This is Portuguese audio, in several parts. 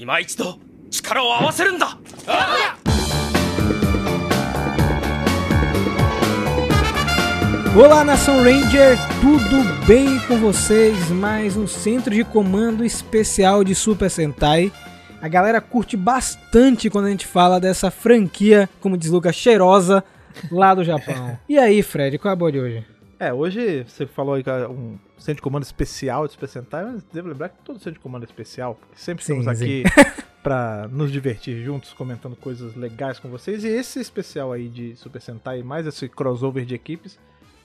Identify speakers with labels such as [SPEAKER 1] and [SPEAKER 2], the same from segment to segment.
[SPEAKER 1] 今一度力を合わせるんだ
[SPEAKER 2] Olá, Nação Ranger, tudo bem com vocês? Mais um centro de comando especial de Super Sentai. A galera curte bastante quando a gente fala dessa franquia, como diz Lucas, cheirosa lá do Japão. E aí, Fred, qual é a boa de hoje?
[SPEAKER 3] É, hoje você falou aí que é um centro de comando especial de Super Sentai, mas devo lembrar que todo centro de comando é especial, porque sempre
[SPEAKER 2] Sim,
[SPEAKER 3] estamos aqui pra nos divertir juntos, comentando coisas legais com vocês. E esse especial aí de Super Sentai, mais esse crossover de equipes,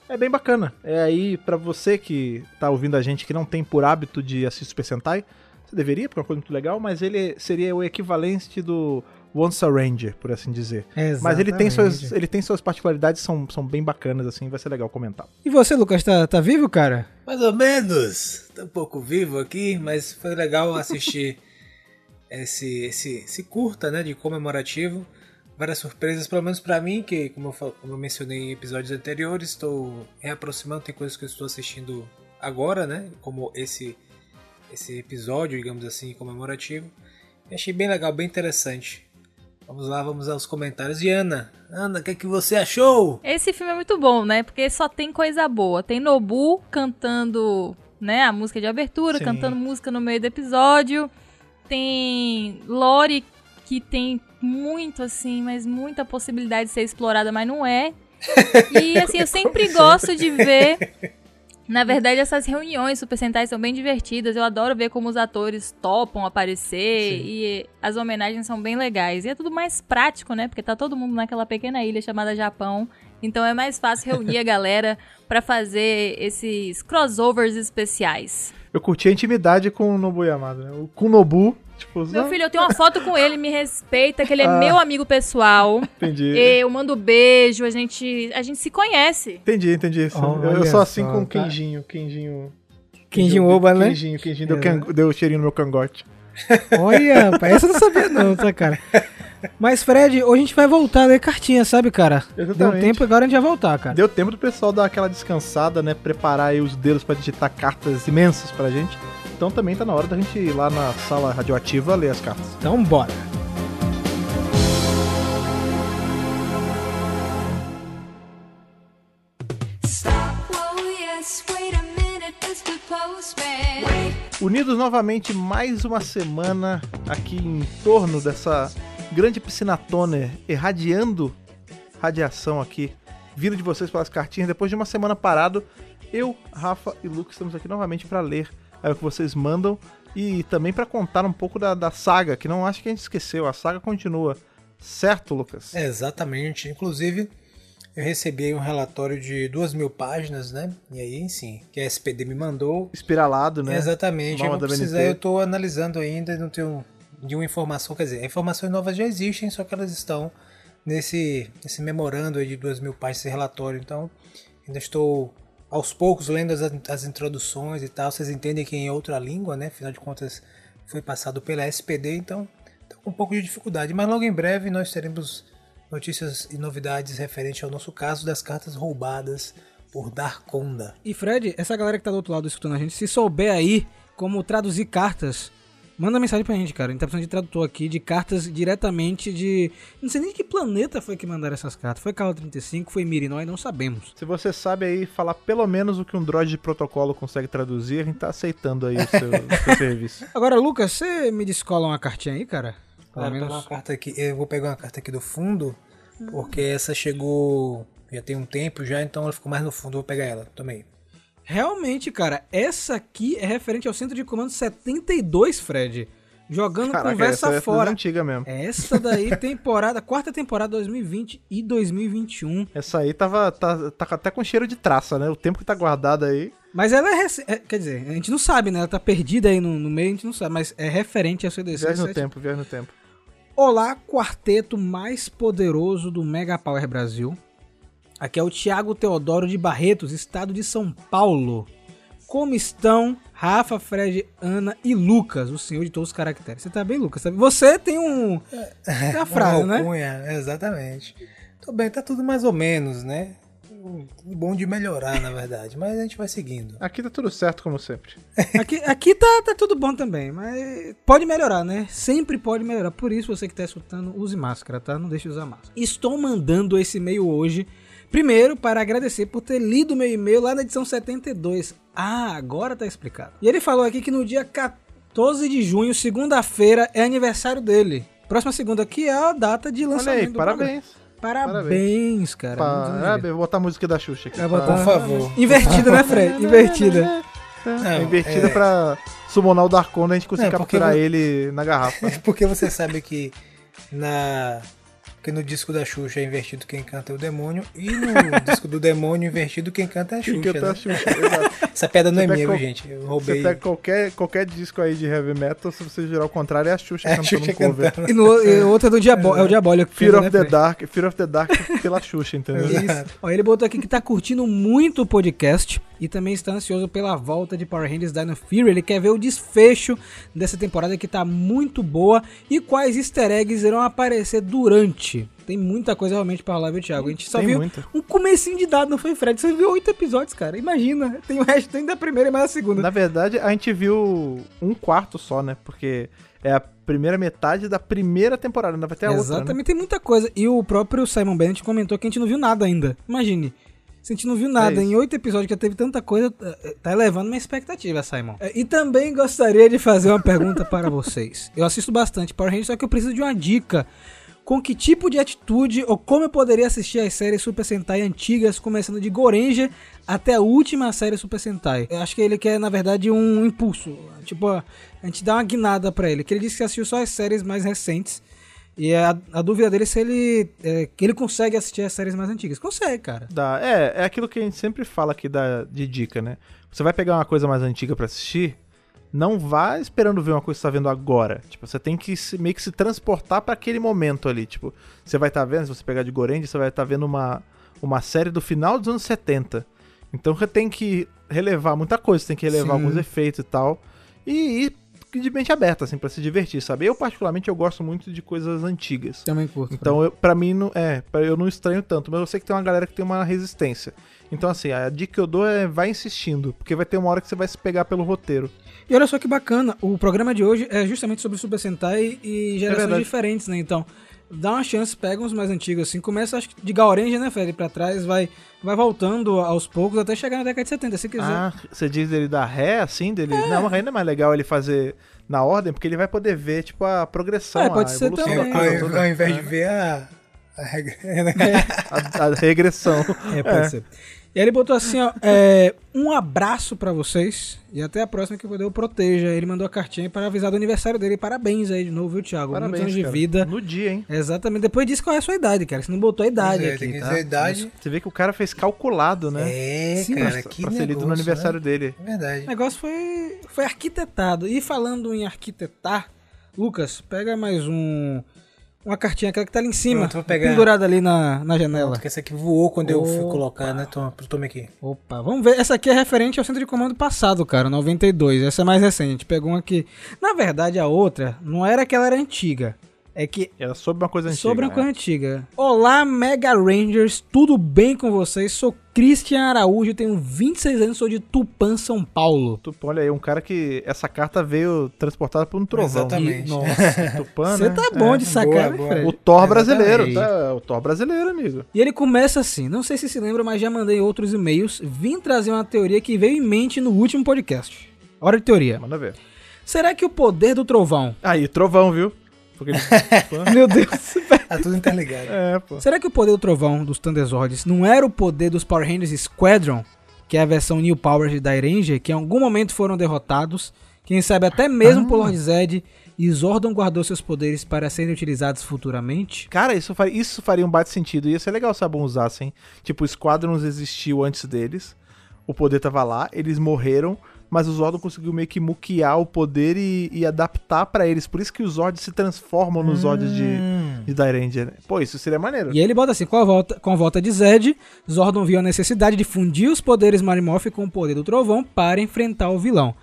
[SPEAKER 3] é bem bacana. É aí pra você que tá ouvindo a gente que não tem por hábito de assistir Super Sentai, você deveria, porque é uma coisa muito legal, mas ele seria o equivalente do Once a Ranger, por assim dizer. Mas ele tem, suas,
[SPEAKER 2] Exatamente.
[SPEAKER 3] ele tem suas particularidades, são, são bem bacanas, assim, vai ser legal comentar.
[SPEAKER 2] E você, Lucas, tá, tá vivo, cara?
[SPEAKER 4] Mais ou menos. Tô um pouco vivo aqui, mas foi legal assistir esse, esse, esse curta, né, de comemorativo. Várias surpresas, pelo menos pra mim, que como eu, como eu mencionei em episódios anteriores, estou reaproximando, tem coisas que eu estou assistindo agora, né, como esse, esse episódio, digamos assim, comemorativo. E achei bem legal, bem interessante. Vamos lá, vamos aos comentários. E Ana, Ana, o que, é que você achou?
[SPEAKER 5] Esse filme é muito bom, né? Porque só tem coisa boa. Tem Nobu cantando, né, a música de abertura,
[SPEAKER 3] Sim.
[SPEAKER 5] cantando música no meio do episódio. Tem Lori que tem muito assim, mas muita possibilidade de ser explorada, mas não é. E assim, eu sempre gosto de ver na verdade, essas reuniões Super Sentai são bem divertidas. Eu adoro ver como os atores topam aparecer
[SPEAKER 3] Sim.
[SPEAKER 5] e as homenagens são bem legais. E é tudo mais prático, né? Porque tá todo mundo naquela pequena ilha chamada Japão. Então é mais fácil reunir a galera pra fazer esses crossovers especiais.
[SPEAKER 3] Eu curti a intimidade com o Nobu Yamada, né? O- Com o Nobu, tipo...
[SPEAKER 5] Meu
[SPEAKER 3] não,
[SPEAKER 5] filho, eu tenho uma foto com ele, me respeita, que ele é
[SPEAKER 3] Ah.
[SPEAKER 5] meu amigo pessoal.
[SPEAKER 3] Entendi.
[SPEAKER 5] Eu mando beijo, a gente, a gente se conhece.
[SPEAKER 3] Entendi, entendi. isso. eu, eu sou assim
[SPEAKER 2] só,
[SPEAKER 3] com o. Kenjinho, Kenjinho...
[SPEAKER 2] Kenjin Oba, né?
[SPEAKER 3] Kenjinho, Kenjinho deu,
[SPEAKER 2] É.
[SPEAKER 3] can- deu cheirinho no meu cangote.
[SPEAKER 2] Olha, rapaz, essa eu não sabia não, tá, cara? Mas, Fred, hoje a gente vai voltar a ler cartinha, sabe, cara? Deu
[SPEAKER 3] Exatamente.
[SPEAKER 2] tempo, agora a gente vai voltar, cara.
[SPEAKER 3] Deu tempo do pessoal dar aquela descansada, né? Preparar aí os dedos pra digitar cartas imensas pra gente. Então também tá na hora da gente ir lá na sala radioativa ler as cartas.
[SPEAKER 2] Então, bora.
[SPEAKER 6] Postman.
[SPEAKER 3] Unidos novamente mais uma semana aqui em torno dessa grande piscina toner, irradiando radiação aqui, vindo de vocês pelas cartinhas. Depois de uma semana parado, eu, Rafa e Lucas estamos aqui novamente para ler aí o que vocês mandam e também para contar um pouco da, da saga, que não acho que a gente esqueceu, a saga continua. Certo, Lucas?
[SPEAKER 4] Exatamente. Inclusive, eu recebi um relatório de duas mil páginas, né? E aí, sim, que a SPD me mandou.
[SPEAKER 3] Espiralado, né?
[SPEAKER 4] Exatamente. Eu precisar, eu tô analisando ainda, não tenho nenhuma informação. Quer dizer, informações novas já existem, só que elas estão nesse, nesse memorando aí de duas mil páginas, esse relatório. Então, ainda estou aos poucos lendo as, as introduções e tal. Vocês entendem que é em outra língua, né? Afinal de contas, foi passado pela SPD, então com um pouco de dificuldade. Mas logo em breve nós teremos notícias e novidades referente ao nosso caso das cartas roubadas por Darkonda.
[SPEAKER 2] E Fred, essa galera que tá do outro lado escutando a gente, se souber aí como traduzir cartas, manda mensagem pra gente, cara. A gente tá precisando de tradutor aqui de cartas diretamente de. Não sei nem de que planeta foi que mandaram essas cartas. Foi Carro 35, foi Mirinói, não sabemos.
[SPEAKER 3] Se você sabe aí falar pelo menos o que um droid de protocolo consegue traduzir, a gente tá aceitando aí o seu, seu serviço.
[SPEAKER 2] Agora, Lucas, você me descola uma cartinha aí, cara? Pelo
[SPEAKER 4] Vou pegar
[SPEAKER 2] menos.
[SPEAKER 4] uma carta aqui, eu vou pegar uma carta aqui do fundo, porque essa chegou já tem um tempo já, então ela ficou mais no fundo, eu vou pegar ela também.
[SPEAKER 2] Realmente, cara, essa aqui é referente ao centro de comando 72, Fred. Jogando
[SPEAKER 3] Caraca,
[SPEAKER 2] conversa
[SPEAKER 3] essa é
[SPEAKER 2] fora.
[SPEAKER 3] antiga mesmo.
[SPEAKER 2] Essa daí, temporada, quarta temporada 2020 e 2021.
[SPEAKER 3] Essa aí tava tá, tá até com cheiro de traça, né? O tempo que tá guardado aí.
[SPEAKER 2] Mas ela é, é, Quer dizer, a gente não sabe, né? Ela tá perdida aí no, no meio, a gente não sabe, mas é referente a CDC.
[SPEAKER 3] Viagem no tempo, viagem no tempo.
[SPEAKER 2] Olá, quarteto mais poderoso do Mega Power Brasil. Aqui é o Thiago Teodoro de Barretos, estado de São Paulo. Como estão Rafa, Fred, Ana e Lucas, o senhor de todos os caracteres? Você tá bem, Lucas? Tá? Você tem um. Tem a frase,
[SPEAKER 4] Uma
[SPEAKER 2] né?
[SPEAKER 4] alcunha, Exatamente. Tô bem, tá tudo mais ou menos, né? tudo bom de melhorar, na verdade. Mas a gente vai seguindo.
[SPEAKER 3] Aqui tá tudo certo, como sempre.
[SPEAKER 2] Aqui, aqui tá, tá tudo bom também, mas pode melhorar, né? Sempre pode melhorar. Por isso, você que tá escutando, use máscara, tá? Não deixe de usar máscara. Estou mandando esse e-mail hoje, primeiro, para agradecer por ter lido meu e-mail lá na edição 72. Ah, agora tá explicado. E ele falou aqui que no dia 14 de junho, segunda-feira, é aniversário dele. Próxima segunda aqui é a data de
[SPEAKER 3] Olha
[SPEAKER 2] lançamento
[SPEAKER 3] aí,
[SPEAKER 2] do programa.
[SPEAKER 3] parabéns.
[SPEAKER 2] Parabéns, cara.
[SPEAKER 3] Parabéns. Vou botar a música da Xuxa aqui.
[SPEAKER 2] Botar-
[SPEAKER 4] Por favor.
[SPEAKER 2] Invertida, né, Fred? Invertida.
[SPEAKER 3] É invertida pra summonar o Darkon e a gente conseguir
[SPEAKER 4] É, porque
[SPEAKER 3] capturar
[SPEAKER 4] eu-
[SPEAKER 3] ele na garrafa.
[SPEAKER 4] Porque você sabe que na. Porque no disco da Xuxa é invertido quem canta é o demônio. E no disco do demônio, invertido quem canta é a Xuxa.
[SPEAKER 3] Fica até
[SPEAKER 4] né?
[SPEAKER 3] a Xuxa, exato.
[SPEAKER 4] Essa pedra não é
[SPEAKER 3] Você
[SPEAKER 4] minha,
[SPEAKER 3] qual-
[SPEAKER 4] gente? Eu
[SPEAKER 3] Você
[SPEAKER 4] roubei.
[SPEAKER 3] pega qualquer, qualquer disco aí de heavy metal, se você girar ao contrário, é a Xuxa
[SPEAKER 4] É a
[SPEAKER 3] cantando
[SPEAKER 4] Xuxa
[SPEAKER 3] um cover.
[SPEAKER 4] cantando.
[SPEAKER 2] E no e outro é do Diabó, é o Diabólico. que
[SPEAKER 3] Fear
[SPEAKER 2] canta,
[SPEAKER 3] of
[SPEAKER 2] né,
[SPEAKER 3] the? Dark, Fear of the Dark pela Xuxa, entendeu?
[SPEAKER 2] Isso. Ó, ele botou aqui que tá curtindo muito o podcast e também está ansioso pela volta de Power Rangers Dino Fury. Ele quer ver o desfecho dessa temporada que tá muito boa e quais easter eggs irão aparecer durante. Tem muita coisa realmente pra rolar, viu, Thiago? A gente só
[SPEAKER 3] Tem
[SPEAKER 2] viu
[SPEAKER 3] muita.
[SPEAKER 2] um comecinho de dado, não foi, Fred? Você viu oito episódios, cara. Imagina. Tem o resto ainda da primeira e mais a segunda.
[SPEAKER 3] Na verdade, a gente viu um quarto só, né? Porque é a primeira metade da primeira temporada, ainda vai ter a outra, né?
[SPEAKER 2] Exatamente, tem muita coisa. E o próprio Simon Bennett comentou que a gente não viu nada ainda. Imagine. A gente não viu nada
[SPEAKER 3] É
[SPEAKER 2] em oito episódios que já teve tanta coisa, eh, tá elevando minha expectativa, Simon. Eh, E também gostaria de fazer uma pergunta para vocês. Eu assisto bastante Power Rangers, só que eu preciso de uma dica. Com que tipo de atitude ou como eu poderia assistir as séries Super Sentai antigas, começando de Goranger até a última série Super Sentai? Eu acho que ele quer, na verdade, um impulso. Tipo, a gente dá uma guinada pra ele. Que ele disse que assistiu só as séries mais recentes. E a, a dúvida dele é se ele, é, que ele consegue assistir as séries mais antigas. Consegue, cara.
[SPEAKER 3] Dá. É, é aquilo que a gente sempre fala aqui da, de dica, né? Você vai pegar uma coisa mais antiga pra assistir, não vá esperando ver uma coisa que você tá vendo agora. Tipo, você tem que se- meio que se transportar pra aquele momento ali. Tipo, você vai estar vendo, se você pegar de Gorenji, você vai estar vendo uma, uma série do final dos anos 70. Então você tem que relevar muita coisa, você tem que relevar
[SPEAKER 2] Sim.
[SPEAKER 3] alguns efeitos e tal. E ir de mente aberta, assim, pra se divertir, sabe? Eu, particularmente, eu gosto muito de coisas antigas.
[SPEAKER 2] Também curto.
[SPEAKER 3] Então, eu, pra mim, não, é, pra- eu não estranho tanto, mas eu sei que tem uma galera que tem uma resistência. Então, assim, a dica que eu dou é vai insistindo, porque vai ter uma hora que você vai se pegar pelo roteiro.
[SPEAKER 2] E olha só que bacana, o programa de hoje é justamente sobre Super Sentai e gerações
[SPEAKER 3] verdade.
[SPEAKER 2] diferentes, né? Então, dá uma chance, pega uns mais antigos assim, começa acho que de Gaurenja, né, Fred, pra trás, vai, vai voltando aos poucos até chegar na década de 70, se quiser.
[SPEAKER 3] Ah, você diz dele dar ré, assim, dele. Não, mas ainda é mais legal ele fazer na ordem, porque ele vai poder ver, tipo, a progressão,
[SPEAKER 2] É, pode
[SPEAKER 3] a
[SPEAKER 2] ser
[SPEAKER 3] evolução
[SPEAKER 2] também.
[SPEAKER 4] Ao, ao- invés de ver a. a regra, né?
[SPEAKER 3] A, a regressão.
[SPEAKER 2] É, pode ser. E aí ele botou assim, ó, é, um abraço pra vocês e até a próxima que Deus proteja. Ele mandou a cartinha para avisar do aniversário dele. Parabéns aí de novo, viu, Thiago? Muitos
[SPEAKER 3] Parabéns,
[SPEAKER 2] anos de
[SPEAKER 3] cara.
[SPEAKER 2] vida.
[SPEAKER 3] No dia, hein?
[SPEAKER 2] Exatamente. Depois disse qual é a sua idade, cara. Você não botou a idade
[SPEAKER 4] é,
[SPEAKER 2] aqui,
[SPEAKER 4] tem que
[SPEAKER 2] tá?
[SPEAKER 4] dizer a idade.
[SPEAKER 3] Você vê que o cara fez calculado, né?
[SPEAKER 4] É,
[SPEAKER 2] Sim,
[SPEAKER 4] cara,
[SPEAKER 3] pra,
[SPEAKER 4] que
[SPEAKER 3] pra ser lido no
[SPEAKER 4] negócio,
[SPEAKER 3] aniversário
[SPEAKER 4] né?
[SPEAKER 3] dele.
[SPEAKER 4] Verdade.
[SPEAKER 2] O negócio foi, foi arquitetado. E falando em arquitetar, Lucas, pega mais um. Uma cartinha, aquela que tá ali em cima,
[SPEAKER 4] Pronto, vou pegar.
[SPEAKER 2] pendurada ali na, na janela.
[SPEAKER 4] Porque essa aqui voou quando eu fui colocar, né? Toma, toma aqui.
[SPEAKER 2] Opa, vamos ver. Essa aqui é referente ao centro de comando passado, cara, 92. Essa é mais recente. A gente pegou uma aqui. Na verdade, a outra não era que ela era antiga. É que
[SPEAKER 3] Era sobre uma coisa antiga.
[SPEAKER 2] Sobre uma
[SPEAKER 3] né?
[SPEAKER 2] coisa antiga. Olá, Mega Rangers, tudo bem com vocês? Sou Christian Araújo, tenho 26 anos, sou de Tupã, São Paulo.
[SPEAKER 3] Tupã, olha aí, um cara que essa carta veio transportada por um trovão.
[SPEAKER 4] Exatamente.
[SPEAKER 2] Nossa,
[SPEAKER 3] Tupã,
[SPEAKER 2] você
[SPEAKER 3] né?
[SPEAKER 2] tá bom de sacar,
[SPEAKER 4] boa,
[SPEAKER 2] né,
[SPEAKER 4] boa.
[SPEAKER 3] O Thor brasileiro, tá? O Thor brasileiro, amigo.
[SPEAKER 2] E ele começa assim, não sei se se lembra, mas já mandei outros e-mails, vim trazer uma teoria que veio em mente no último podcast. Hora de teoria.
[SPEAKER 3] Manda ver.
[SPEAKER 2] Será que o poder do trovão...
[SPEAKER 3] Aí, trovão, viu? Porque ele...
[SPEAKER 2] Meu Deus,
[SPEAKER 4] Tá tudo interligado.
[SPEAKER 3] é, pô.
[SPEAKER 2] Será que o poder do trovão dos Thunderzords não era o poder dos Power Rangers Squadron, que é a versão New Powers de Dairanger, que em algum momento foram derrotados, quem sabe até mesmo por Lord Zed, e Zordon guardou seus poderes para serem utilizados futuramente?
[SPEAKER 3] Cara, isso faria, isso faria um bate sentido. Ia ser legal se a Bom usassem. Tipo, o Squadrons existiu antes deles. O poder tava lá, eles morreram. Mas o Zordon conseguiu meio que muquear o poder e, e adaptar pra eles. Por isso que os Zords se transformam nos Zords de, de Dairanger. né? Pô, isso seria maneiro.
[SPEAKER 2] E ele bota assim, com a volta, com a volta de Zed, Zordon viu a necessidade de fundir os poderes Marimorph com o poder do trovão para enfrentar o vilão.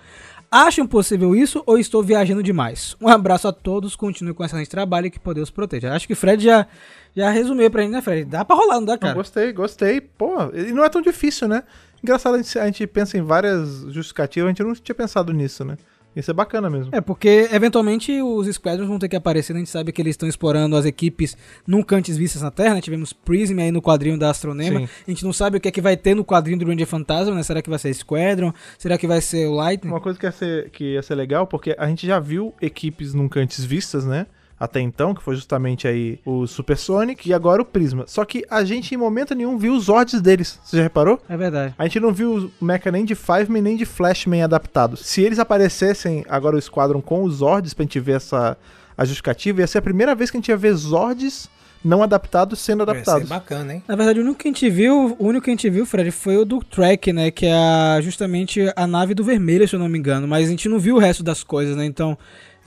[SPEAKER 2] Acham possível isso ou estou viajando demais? Um abraço a todos, continue com excelente trabalho e que Deus proteja. Acho que Fred já, já resumiu pra gente, né, Fred? Dá pra rolar, não dá,
[SPEAKER 3] Não,
[SPEAKER 2] cara?
[SPEAKER 3] gostei, gostei. Pô, e não é tão difícil, né? Engraçado, a gente, a gente pensa em várias justificativas, a gente não tinha pensado nisso, né? Isso é bacana mesmo.
[SPEAKER 2] É, porque eventualmente os Squadrons vão ter que aparecer, né? a gente sabe que eles estão explorando as equipes nunca antes vistas na Terra, né? Tivemos Prism aí no quadrinho da Astronema,
[SPEAKER 3] Sim.
[SPEAKER 2] a gente não sabe o que é que vai ter no quadrinho do Ranger Fantasma, né? Será que vai ser Squadron? Será que vai ser o Lightning?
[SPEAKER 3] Uma coisa que ia, ser, que ia ser legal, porque a gente já viu equipes nunca antes vistas, né? Até então, que foi justamente aí o Supersonic e agora o Prisma. Só que a gente em momento nenhum viu os Zords deles. Você já reparou?
[SPEAKER 2] É verdade.
[SPEAKER 3] A gente não viu o Mecha nem de Fiveman nem de Flashman adaptados. Se eles aparecessem agora o Squadron com os Zords pra gente ver essa a justificativa, ia ser a primeira vez que a gente ia ver Zords não adaptados sendo
[SPEAKER 4] Vai ser
[SPEAKER 3] adaptados.
[SPEAKER 4] bacana, hein?
[SPEAKER 2] Na verdade, o único que a gente viu, o único que a gente viu, Fred, foi o do Trek, né? Que é justamente a nave do Vermelho, se eu não me engano. Mas a gente não viu o resto das coisas, né? Então,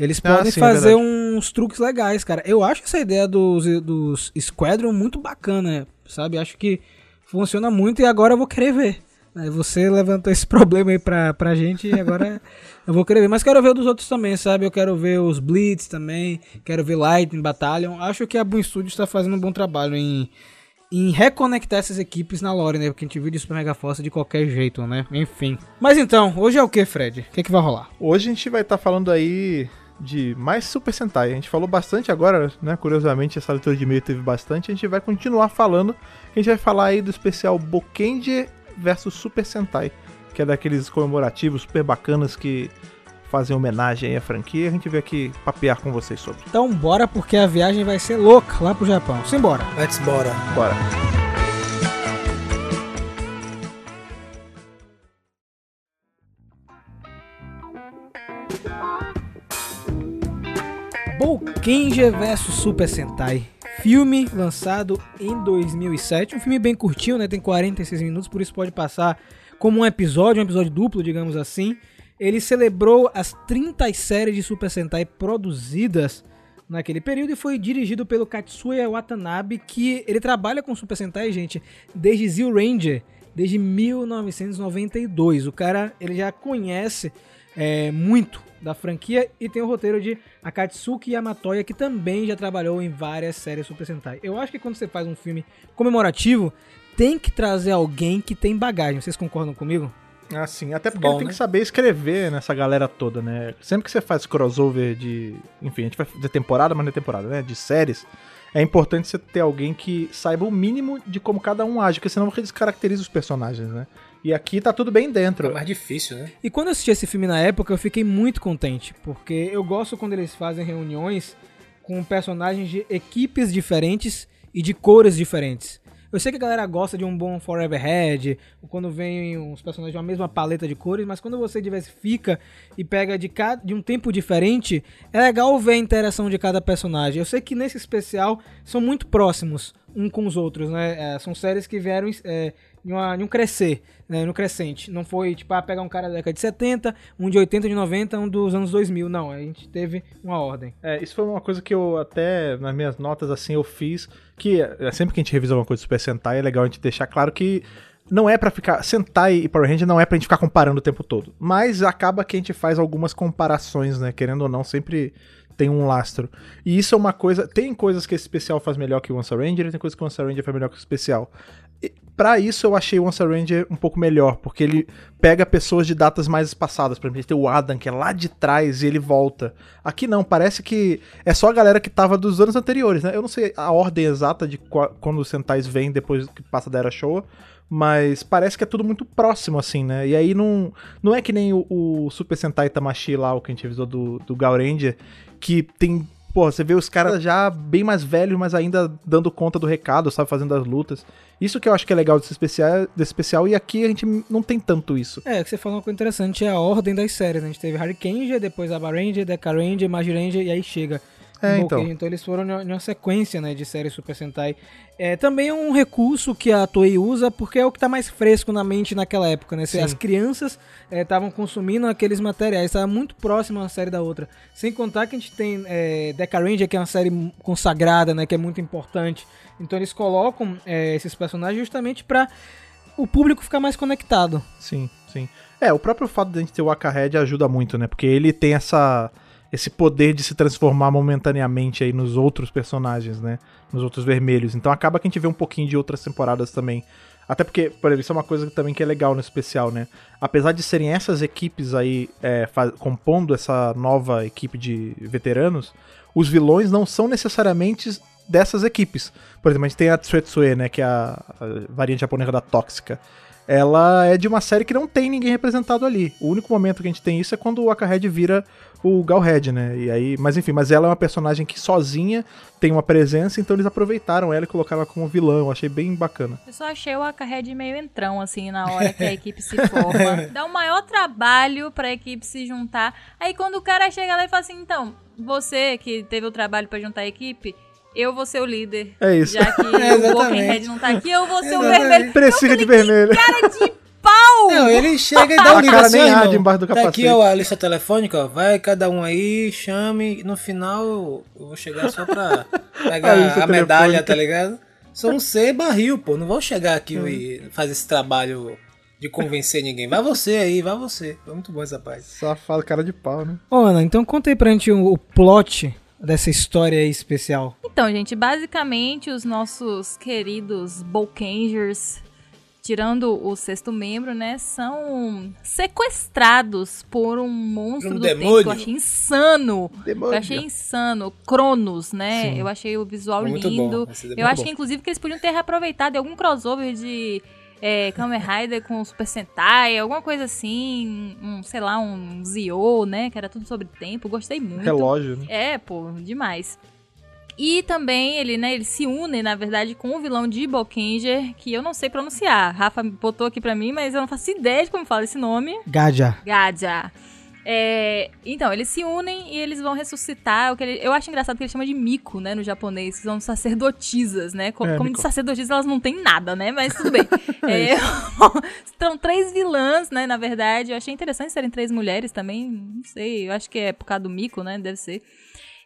[SPEAKER 2] eles
[SPEAKER 3] Ah,
[SPEAKER 2] podem
[SPEAKER 3] sim, é
[SPEAKER 2] fazer
[SPEAKER 3] verdade.
[SPEAKER 2] uns truques legais, cara. Eu acho essa ideia dos, dos Squadron muito bacana, sabe? Acho que funciona muito e agora eu vou querer ver. Você levantou esse problema aí pra, pra gente e agora eu vou querer ver. Mas quero ver dos outros também, sabe? Eu quero ver os Blitz também, quero ver Lightning Battalion. Acho que a Boom Studios está fazendo um bom trabalho em, em reconectar essas equipes na lore, né? Porque a gente viu de Super Mega Force de qualquer jeito, né? Enfim. Mas então, hoje é o que, Fred? O que, que vai rolar?
[SPEAKER 3] Hoje a gente vai estar falando aí de mais Super Sentai. A gente falou bastante agora, né? Curiosamente, essa leitura de e-mail teve bastante. A gente vai continuar falando. A gente vai falar aí do especial Bokenji versus Super Sentai, que é daqueles comemorativos super bacanas que fazem homenagem aí à franquia. A gente veio aqui papear com vocês sobre.
[SPEAKER 2] Então bora, porque a viagem vai ser louca lá pro Japão. Simbora.
[SPEAKER 4] Let's bora.
[SPEAKER 3] Bora.
[SPEAKER 2] Boukenja vs Super Sentai. Filme lançado em 2007. Um filme bem curtinho, né? Tem 46 minutos, por isso pode passar como um episódio, um episódio duplo, digamos assim. Ele celebrou as 30 séries de Super Sentai produzidas naquele período e foi dirigido pelo Katsuya Watanabe, que ele trabalha com Super Sentai, gente, desde Zio Ranger, desde 1992. O cara, ele já conhece é, muito da franquia e tem o roteiro de Akatsuki Yamatoya, que também já trabalhou em várias séries Super Sentai. Eu acho que quando você faz um filme comemorativo, tem que trazer alguém que tem bagagem. Vocês concordam comigo?
[SPEAKER 3] Assim, até porque
[SPEAKER 4] Bom,
[SPEAKER 3] ele tem
[SPEAKER 4] né?
[SPEAKER 3] que saber escrever nessa galera toda, né? Sempre que você faz crossover de. Enfim, a gente vai fazer temporada, mas não é temporada, né? De séries. É importante você ter alguém que saiba o mínimo de como cada um age, porque senão você descaracteriza os personagens, né? E aqui tá tudo bem
[SPEAKER 4] É
[SPEAKER 3] dentro.
[SPEAKER 4] mais difícil, né?
[SPEAKER 2] E quando eu assisti esse filme na época, eu fiquei muito contente, porque eu gosto quando eles fazem reuniões com personagens de equipes diferentes e de cores diferentes. Eu sei que a galera gosta de um bom Forever Head, ou quando vem uns personagens de uma mesma paleta de cores, mas quando você diversifica e pega de, cada, de um tempo diferente, é legal ver a interação de cada personagem. Eu sei que nesse especial são muito próximos um com os outros, né? É, são séries que vieram é, em, uma- em um crescer, né? No crescente. Não foi, tipo, ah, pegar um cara da década de 70, um de 80, de 90, um dos anos 2000. Não, a gente teve uma ordem.
[SPEAKER 3] É, isso foi uma coisa que eu até, nas minhas notas, assim, eu fiz. Que é, sempre que a gente revisa alguma coisa do Super Sentai, é legal a gente deixar claro que não é pra ficar. Sentai e Power Ranger não é pra gente ficar comparando o tempo todo. Mas acaba que a gente faz algumas comparações, né? Querendo ou não, sempre tem um lastro. E isso é uma coisa. Tem coisas que esse especial faz melhor que o Once Ranger, tem coisas que o Once Ranger faz melhor que o especial. Pra isso eu achei o Once Ranger um pouco melhor, porque ele pega pessoas de datas mais espaçadas. Por exemplo, tem o Adam, que é lá de trás, e ele volta. Aqui não, parece que é só a galera que tava dos anos anteriores, né? Eu não sei a ordem exata de qua- quando os Sentais vêm depois que passa da Era Showa, mas parece que é tudo muito próximo, assim, né? E aí não, não é que nem o, o Super Sentai Tamashi lá, o que a gente avisou do, do Gauranger, que tem. Pô, você vê os caras já bem mais velhos, mas ainda dando conta do recado, sabe? Fazendo as lutas. Isso que eu acho que é legal desse especial, desse especial e aqui a gente não tem tanto isso.
[SPEAKER 2] É, que você falou uma coisa interessante, é a ordem das séries. né? A gente teve Hurricane, depois Aba Ranger, Deca Ranger, Magi Ranger, e aí chega.
[SPEAKER 3] É, então.
[SPEAKER 2] Então eles foram em uma sequência né, de séries Super Sentai. É, também é um recurso que a Toei usa porque é o que tá mais fresco na mente naquela época, né?
[SPEAKER 3] Sim.
[SPEAKER 2] As crianças estavam consumindo aqueles materiais, estava muito próximo uma série da outra. Sem contar que a gente tem é, Deca Ranger, que é uma série consagrada, né? Que é muito importante. Então eles colocam é, esses personagens justamente pra o público fica mais conectado.
[SPEAKER 3] Sim, sim. É, o próprio fato de a gente ter o Akahead ajuda muito, né? Porque ele tem essa esse poder de se transformar momentaneamente aí nos outros personagens, né? Nos outros vermelhos. Então acaba que a gente vê um pouquinho de outras temporadas também. Até porque, por exemplo, isso é uma coisa também que é legal no especial, né? Apesar de serem essas equipes aí é, compondo essa nova equipe de veteranos, os vilões não são necessariamente dessas equipes. Por exemplo, a gente tem a Tsuetsue, né? Que é a, a variante japonesa da Tóxica. Ela é de uma série que não tem ninguém representado ali. O único momento que a gente tem isso é quando o Akahead vira o Galhead, né? E aí, mas enfim, mas ela é uma personagem que sozinha tem uma presença, então eles aproveitaram ela e colocaram ela como vilã. Eu achei bem bacana.
[SPEAKER 5] Eu só achei o Akahead meio entrão, assim, na hora que a equipe se forma. Dá o maior trabalho pra equipe se juntar. Aí quando o cara chega lá e fala assim, então, você que teve o trabalho pra juntar a equipe, eu vou ser o líder.
[SPEAKER 3] É isso.
[SPEAKER 5] Já que o
[SPEAKER 4] exatamente.
[SPEAKER 5] Walking Head não tá aqui, eu vou ser o
[SPEAKER 4] Exatamente.
[SPEAKER 5] vermelho.
[SPEAKER 3] Precisa de vermelho.
[SPEAKER 5] Cara de pau!
[SPEAKER 4] Não, ele chega e dá um
[SPEAKER 3] A
[SPEAKER 4] livro
[SPEAKER 3] cara
[SPEAKER 4] assim,
[SPEAKER 3] nem arde
[SPEAKER 4] irmão.
[SPEAKER 3] embaixo do
[SPEAKER 4] Tá aqui
[SPEAKER 3] capacete.
[SPEAKER 4] ó, a lista telefônica, ó. Vai cada um aí, chame. No final eu vou chegar só pra
[SPEAKER 3] A
[SPEAKER 4] pegar
[SPEAKER 3] lista
[SPEAKER 4] a, medalha, tá ligado? São C barril, pô. Não vou chegar aqui e fazer esse trabalho de convencer ninguém. Vai você aí, vai você. Foi muito bom essa parte.
[SPEAKER 3] Safado, cara de pau, né?
[SPEAKER 2] Ô, Ana, então conta aí pra gente o, o plot dessa história aí especial.
[SPEAKER 5] Então, gente, basicamente os nossos queridos Bolkangers, tirando o sexto membro, né, são sequestrados por um monstro
[SPEAKER 4] Um
[SPEAKER 5] do tempo que
[SPEAKER 4] demônio.
[SPEAKER 5] eu achei insano.
[SPEAKER 3] Demônio.
[SPEAKER 5] Eu achei insano. Cronos, né?
[SPEAKER 3] Sim.
[SPEAKER 5] Eu achei o visual
[SPEAKER 4] muito
[SPEAKER 5] lindo.
[SPEAKER 4] é
[SPEAKER 5] Eu
[SPEAKER 4] muito
[SPEAKER 5] acho
[SPEAKER 3] bom.
[SPEAKER 5] que, inclusive, que eles podiam ter reaproveitado em algum crossover de é, Kamen Rider com Super Sentai, alguma coisa assim, um, sei lá, um Zio, né? Que era tudo sobre tempo. Gostei muito.
[SPEAKER 3] Relógio, né?
[SPEAKER 5] É, pô, demais. E também ele, né, ele se une, na verdade, com o vilão de Bokenger, que eu não sei pronunciar. Rafa botou aqui pra mim, mas eu não faço ideia de como fala esse nome.
[SPEAKER 2] Gaja.
[SPEAKER 5] Gadja. É, então, eles se unem e eles vão ressuscitar o que ele- eu acho engraçado que ele chama de Miko, né, no japonês, que são sacerdotisas, né? Co-
[SPEAKER 3] É,
[SPEAKER 5] Como de sacerdotisas elas não têm nada, né? Mas tudo bem. É, são três vilãs, né, na verdade. Eu achei interessante serem três mulheres também, não sei, eu acho que é por causa do Miko, né? Deve ser.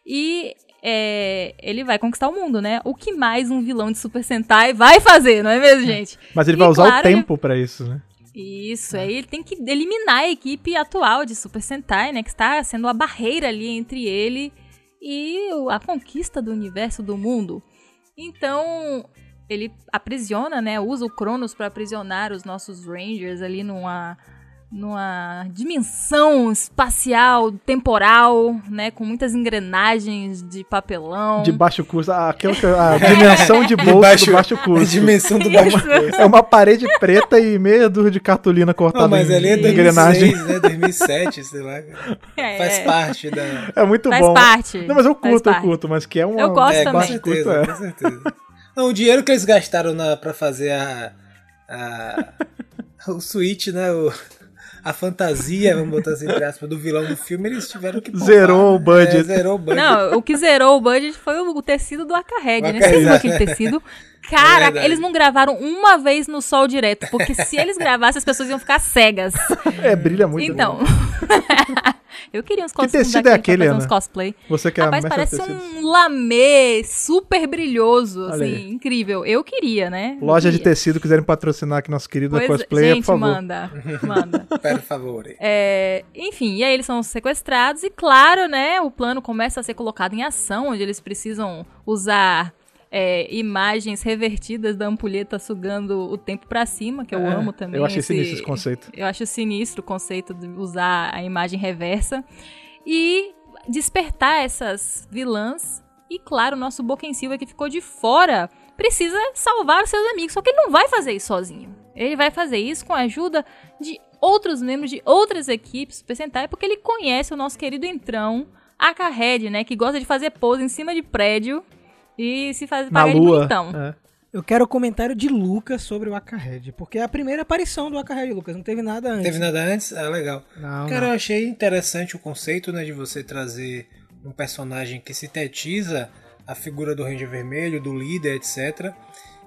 [SPEAKER 5] E é, ele vai conquistar o mundo, né? O que mais um vilão de Super Sentai vai fazer, não é mesmo, gente?
[SPEAKER 3] Mas ele
[SPEAKER 5] E
[SPEAKER 3] vai usar
[SPEAKER 5] claro,
[SPEAKER 3] o tempo pra isso, né?
[SPEAKER 5] Isso, aí ele tem que eliminar a equipe atual de Super Sentai, né? Que está sendo a barreira ali entre ele e a conquista do universo do mundo. Então, ele aprisiona, né? Usa o Cronos para aprisionar os nossos Rangers ali numa numa dimensão espacial, temporal, né, com muitas engrenagens de papelão.
[SPEAKER 3] De baixo custo. Ah, aquela que- a dimensão de bolso
[SPEAKER 4] baixo-
[SPEAKER 3] do baixo
[SPEAKER 4] A
[SPEAKER 3] custo.
[SPEAKER 4] dimensão do baixo
[SPEAKER 3] É uma parede preta e meia dúzia de cartolina cortada
[SPEAKER 4] Não, mas
[SPEAKER 3] em
[SPEAKER 4] ali é
[SPEAKER 3] engrenagem.
[SPEAKER 4] 2006, né? 2007, sei lá.
[SPEAKER 5] É,
[SPEAKER 4] Faz
[SPEAKER 5] é,
[SPEAKER 4] parte da...
[SPEAKER 3] É muito
[SPEAKER 5] Faz
[SPEAKER 3] bom.
[SPEAKER 5] parte.
[SPEAKER 3] Não, mas eu
[SPEAKER 5] Faz
[SPEAKER 3] curto, eu curto, mas que é uma.
[SPEAKER 5] Eu gosto
[SPEAKER 4] É, com
[SPEAKER 5] também.
[SPEAKER 4] certeza,
[SPEAKER 3] É.
[SPEAKER 4] com certeza. Não, o dinheiro que eles gastaram na, pra fazer a, a- o suíte, né? O, a fantasia, vamos botar assim, entre aspas, do vilão do filme, eles tiveram que poupar,
[SPEAKER 3] Zerou
[SPEAKER 4] né?
[SPEAKER 3] o budget.
[SPEAKER 4] É, zerou o budget.
[SPEAKER 5] Não, o que zerou o budget foi o, tecido do Acarred, né? Você viu
[SPEAKER 4] Acarred.
[SPEAKER 5] aquele tecido? Cara,
[SPEAKER 4] É
[SPEAKER 5] eles não gravaram uma vez no sol direto, porque se eles gravassem, as pessoas iam ficar cegas.
[SPEAKER 3] É, brilha muito.
[SPEAKER 5] Então.
[SPEAKER 3] né?
[SPEAKER 5] Eu queria uns
[SPEAKER 3] Que
[SPEAKER 5] cosplays
[SPEAKER 3] tecido é aquele, Ana?
[SPEAKER 5] uns cosplay.
[SPEAKER 3] Você que a
[SPEAKER 5] Rapaz, parece
[SPEAKER 3] de tecidos.
[SPEAKER 5] um lamê super brilhoso, assim, incrível. Eu queria, né?
[SPEAKER 3] Loja de
[SPEAKER 5] queria.
[SPEAKER 3] tecido, quiserem patrocinar aqui nosso querido
[SPEAKER 5] Pois,
[SPEAKER 3] cosplayer,
[SPEAKER 5] gente,
[SPEAKER 3] por favor.
[SPEAKER 5] manda, manda.
[SPEAKER 4] Por favor.
[SPEAKER 5] É, enfim, e aí eles são sequestrados e claro, né, o plano começa a ser colocado em ação, onde eles precisam usar é, imagens revertidas da ampulheta sugando o tempo pra cima, que eu
[SPEAKER 3] É,
[SPEAKER 5] amo também.
[SPEAKER 3] Eu achei
[SPEAKER 5] esse-
[SPEAKER 3] sinistro esse conceito.
[SPEAKER 5] Eu acho sinistro o conceito de usar a imagem reversa e despertar essas vilãs. E claro, o nosso Boken Silva que ficou de fora precisa salvar os seus amigos, só que ele não vai fazer isso sozinho. Ele vai fazer isso com a ajuda de outros membros de outras equipes Sentai, porque ele conhece o nosso querido entrão, Akahed, né, que gosta de fazer pose em cima de prédio e se fazer
[SPEAKER 3] Na
[SPEAKER 5] pagar de
[SPEAKER 3] lua.
[SPEAKER 5] bonitão.
[SPEAKER 3] é.
[SPEAKER 2] Eu quero o comentário de Lucas sobre o Akahead, porque é a primeira aparição do Akahead, Lucas. Não teve nada antes.
[SPEAKER 4] Teve nada antes? Ah, legal.
[SPEAKER 2] Não,
[SPEAKER 4] Cara,
[SPEAKER 2] não.
[SPEAKER 4] eu achei interessante o conceito, né, de você trazer um personagem que sintetiza a figura do Ranger Vermelho, do líder, etc.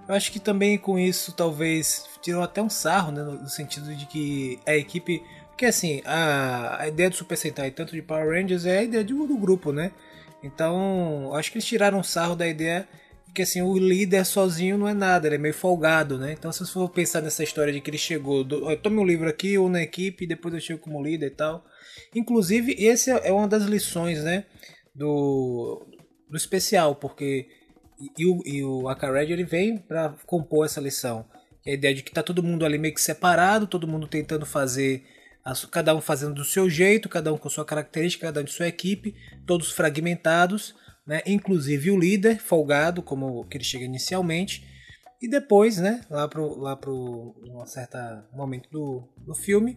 [SPEAKER 4] Eu acho que também com isso talvez tirou até um sarro, né, no, no sentido de que a equipe, porque assim, a, a ideia do Super Sentai, tanto de Power Rangers, é a ideia do, do grupo, né? Então, acho que eles tiraram sarro da ideia Porque assim, o líder sozinho não é nada, ele é meio folgado, né? Então se você for pensar nessa história de que ele chegou, do, eu tome um livro aqui ou na equipe, e depois eu chego como líder e tal. Inclusive, esse é uma das lições, né? Do, do especial, porque e, o, e o Akared ele vem para compor essa lição. Que é a ideia de que tá todo mundo ali meio que separado, todo mundo tentando fazer, cada um fazendo do seu jeito, cada um com sua característica, cada um de sua equipe, todos fragmentados, né? Inclusive o líder folgado, como que ele chega inicialmente. E depois, né, lá pro, lá pro um certo momento do, do filme,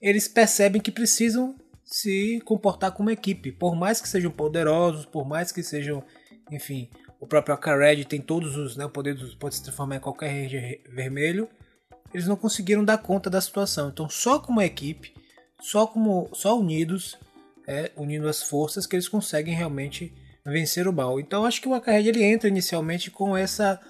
[SPEAKER 4] eles percebem que precisam se comportar como equipe. Por mais que sejam poderosos, por mais que sejam, enfim, o próprio Akared tem todos os, né, o poder dos, pode se transformar em qualquer Ranger vermelho. Eles não conseguiram dar conta da situação. Então, só como equipe, só como só unidos, é, unindo as forças que eles conseguem realmente vencer o mal. Então, acho que o Akared ele entra inicialmente com essa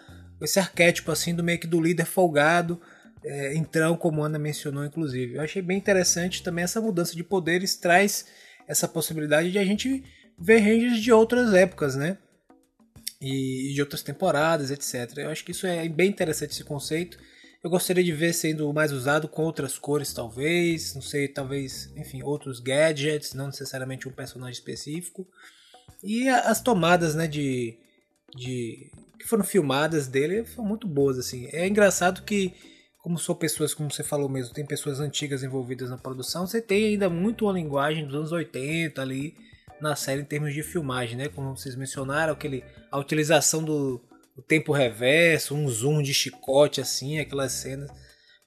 [SPEAKER 4] esse arquétipo assim do meio que do líder folgado, é, entrão, como Ana mencionou, inclusive. Eu achei bem interessante também essa mudança de poderes, traz essa possibilidade de a gente ver Rangers de outras épocas, né? E de outras temporadas, etc. Eu acho que isso é bem interessante esse conceito. Eu gostaria de ver sendo mais usado com outras cores, talvez. Não sei, talvez, enfim, outros gadgets, não necessariamente um personagem específico. E as tomadas, né, de, de que foram filmadas dele foram muito boas, assim. É engraçado que, como são pessoas, como você falou mesmo, tem pessoas antigas envolvidas na produção, você tem ainda muito uma linguagem dos anos 80 ali na série em termos de filmagem, né? Como vocês mencionaram, aquele, a utilização do, do tempo reverso, um zoom de chicote, assim, aquelas cenas.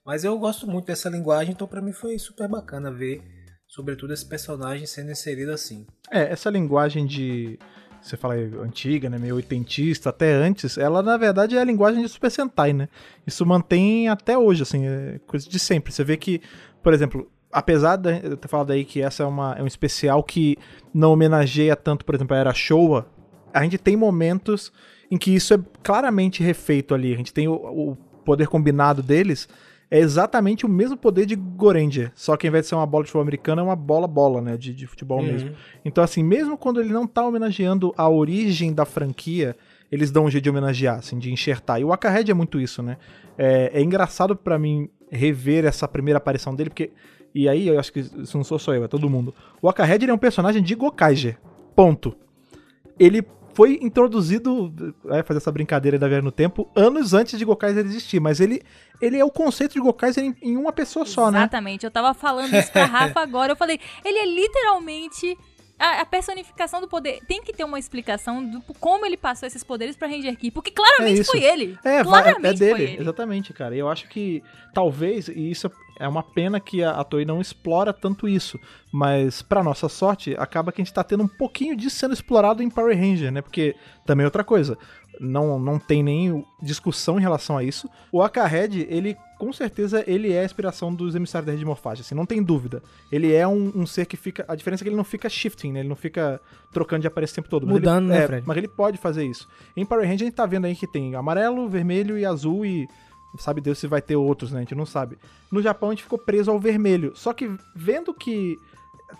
[SPEAKER 4] Mas eu gosto muito dessa linguagem, então pra mim foi super bacana ver, sobretudo, esse personagem sendo inserido assim.
[SPEAKER 3] É, essa linguagem de. Você fala antiga, né? Meio oitentista, até antes, ela na verdade é a linguagem de Super Sentai, né? Isso mantém até hoje, assim, é coisa de sempre. Você vê que, por exemplo, apesar de eu ter falado aí que essa é, uma, é um especial que não homenageia tanto, por exemplo, a Era Showa, a gente tem momentos em que isso é claramente refeito ali. A gente tem o, o poder combinado deles é exatamente o mesmo poder de Goranger, só que ao invés de ser uma bola de futebol americana, é uma bola-bola, né, de, de futebol mesmo. Então, assim, mesmo quando ele não tá homenageando a origem da franquia, eles dão um jeito de homenagear, assim, de enxertar. E o Akahed é muito isso, né? É, é engraçado pra mim rever essa primeira aparição dele, porque. E aí, eu acho que isso não sou só eu, é todo mundo. O Akahed é um personagem de Gokaiger. Ponto. Ele foi introduzido, é, fazer essa brincadeira da viagem no tempo, anos antes de Gokaiser existir, mas ele, ele é o conceito de Gokaiser em, em uma pessoa só, né?
[SPEAKER 5] Exatamente. Eu tava falando isso pra Rafa agora. Eu falei, ele é literalmente a, a personificação do poder. Tem que ter uma explicação do como ele passou esses poderes pra Ranger Key. Porque claramente
[SPEAKER 3] É
[SPEAKER 5] foi ele.
[SPEAKER 3] É, vai-
[SPEAKER 5] claramente
[SPEAKER 3] é dele,
[SPEAKER 5] foi ele.
[SPEAKER 3] exatamente, cara. E eu acho que talvez, e isso é uma pena que a, a Toei não explora tanto isso, mas pra nossa sorte, acaba que a gente tá tendo um pouquinho disso sendo explorado em Power Ranger, né? Porque também é outra coisa, não, não tem nem discussão em relação a isso. O Akahed, ele com certeza ele é a inspiração dos emissários da rede de morfagem, assim, não tem dúvida. Ele é um, um ser que fica. A diferença é que ele não fica shifting, né? Ele não fica trocando de aparência o tempo todo. mas ele-
[SPEAKER 2] Mudando, né,
[SPEAKER 3] é,
[SPEAKER 2] Fred?
[SPEAKER 3] Mas ele pode fazer isso. Em Power Ranger a gente tá vendo aí que tem amarelo, vermelho e azul e sabe Deus se vai ter outros, né? A gente não sabe. No Japão a gente ficou preso ao vermelho. Só que vendo que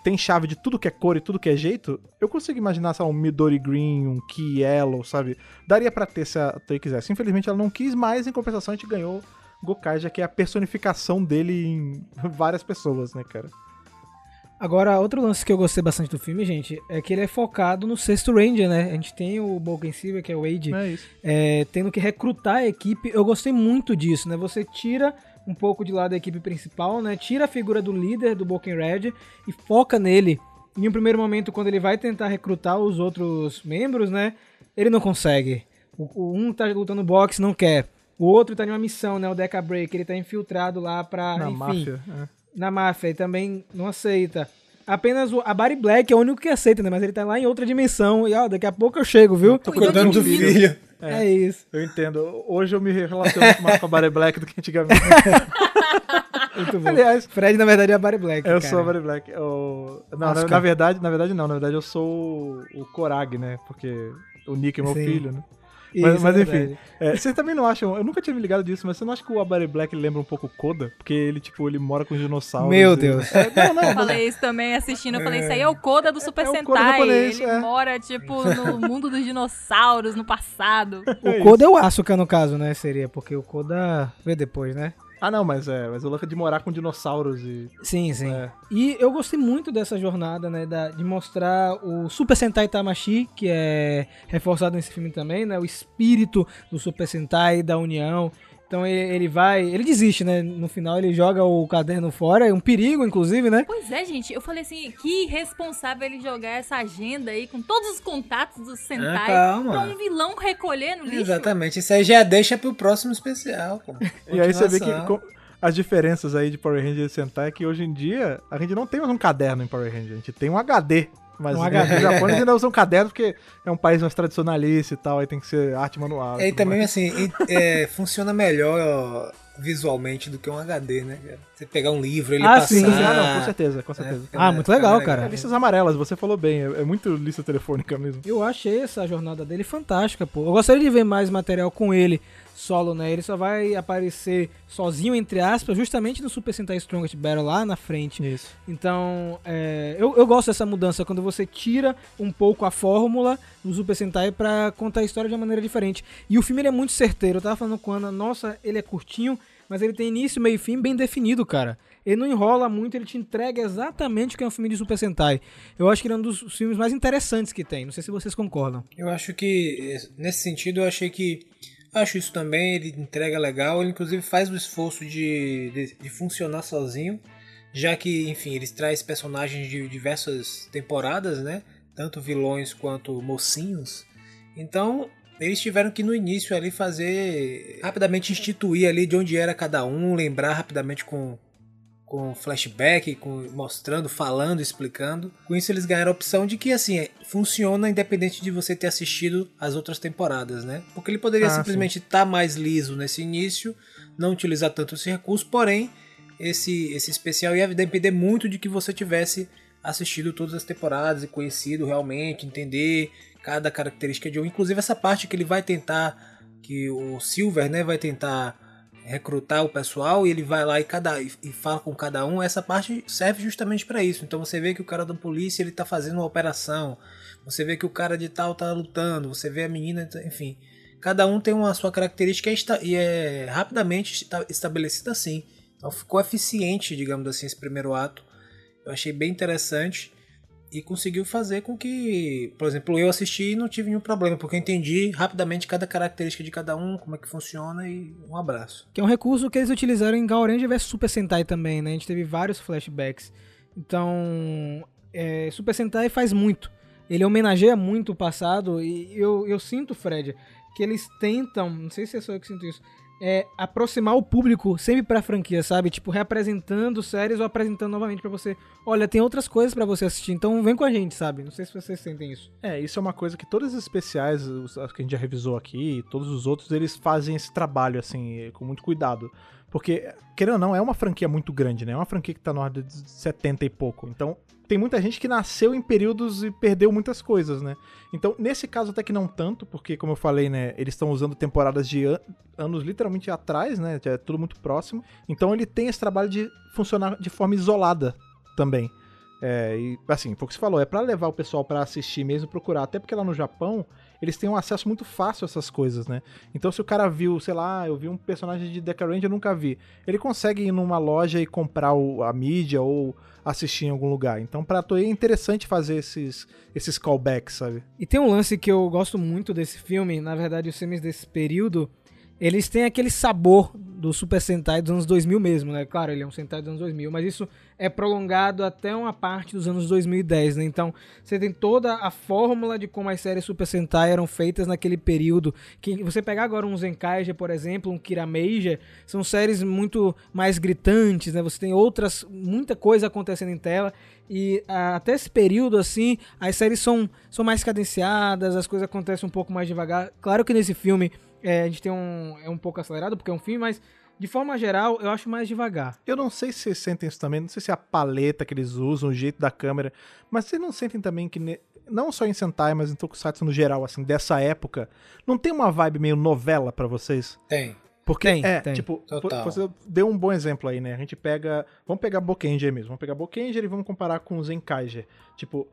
[SPEAKER 3] tem chave de tudo que é cor e tudo que é jeito, eu consigo imaginar, sei lá, um Midori Green, um Key Yellow, sabe? Daria pra ter se a Toei quisesse. Infelizmente ela não quis, mas em compensação a gente ganhou Gokai, já que é a personificação dele em várias pessoas, né, cara?
[SPEAKER 2] Agora, outro lance que eu gostei bastante do filme, gente, é que ele é focado no sexto Ranger, né? A gente tem o Boken Silver, que é o Wade,
[SPEAKER 3] É
[SPEAKER 2] é, tendo que recrutar a equipe. Eu gostei muito disso, né? Você tira um pouco de lado da equipe principal, né? Tira a figura do líder do Boken Red e foca nele. Em um primeiro momento, quando ele vai tentar recrutar os outros membros, né? Ele não consegue. O, o um tá lutando boxe, não quer. O outro tá em uma missão, né? O Deca Break, ele tá infiltrado lá pra.
[SPEAKER 3] Na
[SPEAKER 2] enfim,
[SPEAKER 3] máfia. é.
[SPEAKER 2] na máfia e também não aceita. Apenas o, a Barry Black é o único que aceita, né? Mas ele tá lá em outra dimensão. E ó, daqui a pouco eu chego, viu?
[SPEAKER 4] Tô cuidando do filho.
[SPEAKER 2] É, isso.
[SPEAKER 3] Eu entendo. Hoje eu me relaciono muito mais com a Barry Black do que antigamente.
[SPEAKER 2] Muito bom.
[SPEAKER 3] Aliás,
[SPEAKER 2] Fred, na verdade, é a Barry Black.
[SPEAKER 3] Eu
[SPEAKER 2] cara.
[SPEAKER 3] sou a Barry Black. Eu- Não, na, na verdade, na verdade não. Na verdade eu sou o, o Korag, né? Porque o Nick é meu
[SPEAKER 2] Sim.
[SPEAKER 3] filho, né? Mas, mas
[SPEAKER 2] é
[SPEAKER 3] enfim, é, vocês também não acham, eu nunca tinha me ligado disso, mas você não acha que o Abari Black lembra um pouco o Koda? Porque ele, tipo, ele mora com os dinossauros.
[SPEAKER 2] Meu
[SPEAKER 3] e-
[SPEAKER 2] Deus.
[SPEAKER 3] É, não, não,
[SPEAKER 5] Eu falei isso também assistindo. Eu falei, isso aí é o Koda do Super
[SPEAKER 3] é o Koda
[SPEAKER 5] Sentai.
[SPEAKER 3] japonês,
[SPEAKER 5] Ele
[SPEAKER 3] é.
[SPEAKER 5] mora, tipo, no mundo dos dinossauros, no passado.
[SPEAKER 2] O Koda é o Asuka, no caso, né? Seria, porque o Koda veio depois, né?
[SPEAKER 3] Ah, não, mas é, mas o lance de morar com dinossauros e.
[SPEAKER 2] Sim, sim.
[SPEAKER 3] É.
[SPEAKER 2] E eu gostei muito dessa jornada, né? da- de mostrar o Super Sentai Tamashi, que é reforçado nesse filme também, né? O espírito do Super Sentai, da união. Então ele, ele vai. Ele desiste, né? No final ele joga o caderno fora, é um perigo, inclusive, né?
[SPEAKER 5] Pois é, gente. Eu falei assim, que irresponsável ele jogar essa agenda aí com todos os contatos do Sentai
[SPEAKER 4] Ah, calma.
[SPEAKER 5] pra um vilão recolher no lixo.
[SPEAKER 4] Exatamente, isso aí já deixa pro próximo especial, pô.
[SPEAKER 3] E aí você vê que
[SPEAKER 4] Continuação.
[SPEAKER 3] co- as diferenças aí de Power Ranger e Sentai é que hoje em dia a gente não tem mais um caderno em Power Ranger, a gente tem um HD. Mas
[SPEAKER 2] Um
[SPEAKER 3] né,
[SPEAKER 2] HD.
[SPEAKER 3] os japoneses ainda usam caderno porque é um país mais tradicionalista e tal, aí tem que ser arte manual.
[SPEAKER 4] É, e também,
[SPEAKER 3] mais.
[SPEAKER 4] assim, e- é, funciona melhor visualmente do que um HD, né? cara? Você pegar um livro, ele
[SPEAKER 2] Ah,
[SPEAKER 4] passar...
[SPEAKER 2] sim, sim.
[SPEAKER 3] Ah, não, com certeza, com
[SPEAKER 4] É,
[SPEAKER 3] certeza.
[SPEAKER 4] fica-
[SPEAKER 2] Ah, muito legal, cara.
[SPEAKER 3] É, listas amarelas, você falou bem, é, é muito lista telefônica mesmo.
[SPEAKER 2] Eu achei essa jornada dele fantástica, pô. Eu gostaria de ver mais material com ele solo, né? Ele só vai aparecer sozinho, entre aspas, justamente no Super Sentai Strongest Battle lá na frente.
[SPEAKER 3] Isso.
[SPEAKER 2] Então, é, eu, eu gosto dessa mudança, quando você tira um pouco a fórmula do Super Sentai pra contar a história de uma maneira diferente. E o filme ele é muito certeiro. Eu tava falando com a Ana, nossa, ele é curtinho, mas ele tem início, meio e fim bem definido, cara. Ele não enrola muito, ele te entrega exatamente o que é um filme de Super Sentai. Eu acho que ele é um dos filmes mais interessantes que tem. Não sei se vocês concordam.
[SPEAKER 4] Eu acho que, eh, nesse sentido, eu achei que. Acho isso também, ele entrega legal, ele inclusive faz o esforço de, de, de funcionar sozinho, já que, enfim, ele traz personagens de diversas temporadas, né? Tanto vilões quanto mocinhos. Então, eles tiveram que no início ali fazer. rapidamente instituir ali de onde era cada um, lembrar rapidamente com, com flashback, com, mostrando, falando, explicando. Com isso eles ganharam a opção de que assim, é, funciona independente de você ter assistido as outras temporadas, né? Porque ele poderia
[SPEAKER 3] Ah,
[SPEAKER 4] simplesmente estar mais liso nesse início, não utilizar tanto esse recurso, porém esse, esse especial ia depender muito de que você tivesse assistido todas as temporadas e conhecido realmente, entender cada característica de um. Inclusive essa parte que ele vai tentar, que o Silver, né, vai tentar recrutar o pessoal e ele vai lá e, cada, e e fala com cada um, essa parte serve justamente para isso. Então você vê que o cara da polícia ele tá fazendo uma operação, você vê que o cara de tal tá lutando, você vê a menina, enfim. Cada um tem uma sua característica e e é rapidamente esta- estabelecida assim. Então ficou eficiente, digamos assim, esse primeiro ato. Eu achei bem interessante e conseguiu fazer com que, por exemplo, eu assisti e não tive nenhum problema, porque eu entendi rapidamente cada característica de cada um, como é que funciona e um abraço.
[SPEAKER 2] Que é um recurso que eles utilizaram em Gaurange vs Super Sentai também, né? A gente teve vários flashbacks. Então, é, Super Sentai faz muito. Ele homenageia muito o passado e eu, eu sinto, Fred, que eles tentam, não sei se é só eu que sinto isso, é aproximar o público sempre pra franquia, sabe? Tipo, reapresentando séries ou apresentando novamente pra você. Olha, tem outras coisas pra você assistir, então vem com a gente, sabe? Não sei se vocês sentem isso.
[SPEAKER 3] É, isso é uma coisa que todos os especiais, os que a gente já revisou aqui, todos os outros, eles fazem esse trabalho, assim, com muito cuidado. Porque, querendo ou não, é uma franquia muito grande, né? É uma franquia que tá na ordem de 70 e pouco. Então, tem muita gente que nasceu em períodos e perdeu muitas coisas, né? Então, nesse caso até que não tanto, porque, como eu falei, né, eles estão usando temporadas de an- anos literalmente atrás, né? É tudo muito próximo. Então, ele tem esse trabalho de funcionar de forma isolada também. É, e assim, foi o que você falou, é pra levar o pessoal pra assistir mesmo, procurar, até porque lá no Japão eles têm um acesso muito fácil a essas coisas, né? Então se o cara viu, sei lá, eu vi um personagem de Deca Ranger, eu nunca vi, ele consegue ir numa loja e comprar o- a mídia ou assistir em algum lugar. Então pra Toei é interessante fazer esses, esses callbacks, sabe?
[SPEAKER 2] E tem um lance que eu gosto muito desse filme, na verdade, os filmes desse período, eles têm aquele sabor do Super Sentai dos anos 2000 mesmo, né? Claro, ele é um Sentai dos anos 2000, mas isso é prolongado até uma parte dos anos 2010, né? Então, você tem toda a fórmula de como as séries Super Sentai eram feitas naquele período. Que você pegar agora um Zenkaija, por exemplo, um Kirameija, são séries muito mais gritantes, né? Você tem outras, muita coisa acontecendo em tela. E ah, até esse período, assim, as séries são, são mais cadenciadas, as coisas acontecem um pouco mais devagar. Claro que nesse filme é, a gente tem um. É um pouco acelerado, porque é um filme, mas de forma geral, eu acho mais devagar.
[SPEAKER 3] Eu não sei se vocês sentem isso também, não sei se é a paleta que eles usam, o jeito da câmera, mas vocês não sentem também que ne- não só em Sentai, mas em Tokusatsu no geral, assim, dessa época, não tem uma vibe meio novela pra vocês?
[SPEAKER 4] Tem.
[SPEAKER 3] Porque
[SPEAKER 2] Tem,
[SPEAKER 3] é,
[SPEAKER 2] tem.
[SPEAKER 3] tipo,
[SPEAKER 4] Total.
[SPEAKER 3] você deu um bom exemplo aí, né? A gente pega, vamos pegar Bokenger mesmo, vamos pegar Bokenger e vamos comparar com o Zenkaiger. Tipo,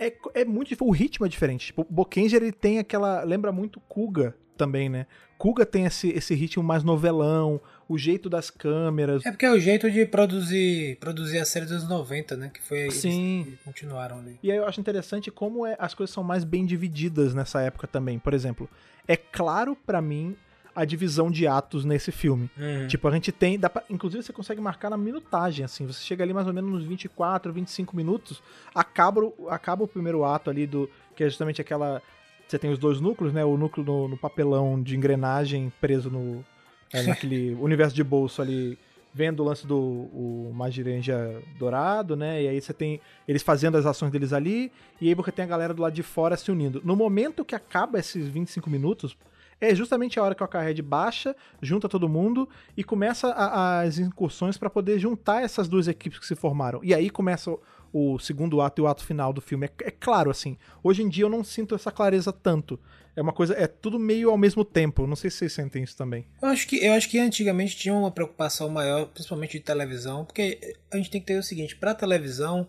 [SPEAKER 3] é, é muito o ritmo é diferente. Tipo, ele tem aquela, lembra muito Kuga também, né? Kuga tem esse, esse ritmo mais novelão, o jeito das câmeras.
[SPEAKER 4] É porque é o jeito de produzir, produzir a série dos 90, né? Que foi eles
[SPEAKER 3] Sim.
[SPEAKER 4] que continuaram ali.
[SPEAKER 3] E aí eu acho interessante como é, as coisas são mais bem divididas nessa época também. Por exemplo, é claro pra mim a divisão de atos nesse filme.
[SPEAKER 4] Uhum.
[SPEAKER 3] Tipo, a gente tem. Dá pra- inclusive, você consegue marcar na minutagem, assim. Você chega ali mais ou menos nos 24, 25 minutos, acaba, o- acaba o primeiro ato ali do. Que é justamente aquela. Você tem os dois núcleos, né? O núcleo no, no papelão de engrenagem preso no. é, naquele universo de bolso ali. Vendo o lance do o Magirenja dourado, né? E aí você tem eles fazendo as ações deles ali, e aí você tem a galera do lado de fora se unindo. No momento que acaba esses 25 minutos, é justamente a hora que o Akarhead baixa, junta todo mundo e começa a- as incursões pra poder juntar essas duas equipes que se formaram. E aí começa o, o segundo ato e o ato final do filme. É, é claro, assim, hoje em dia eu não sinto essa clareza tanto. É uma coisa, é tudo meio ao mesmo tempo. Não sei se vocês sentem isso também.
[SPEAKER 4] Eu acho que eu acho que antigamente tinha uma preocupação maior, principalmente de televisão, porque a gente tem que ter o seguinte, para televisão,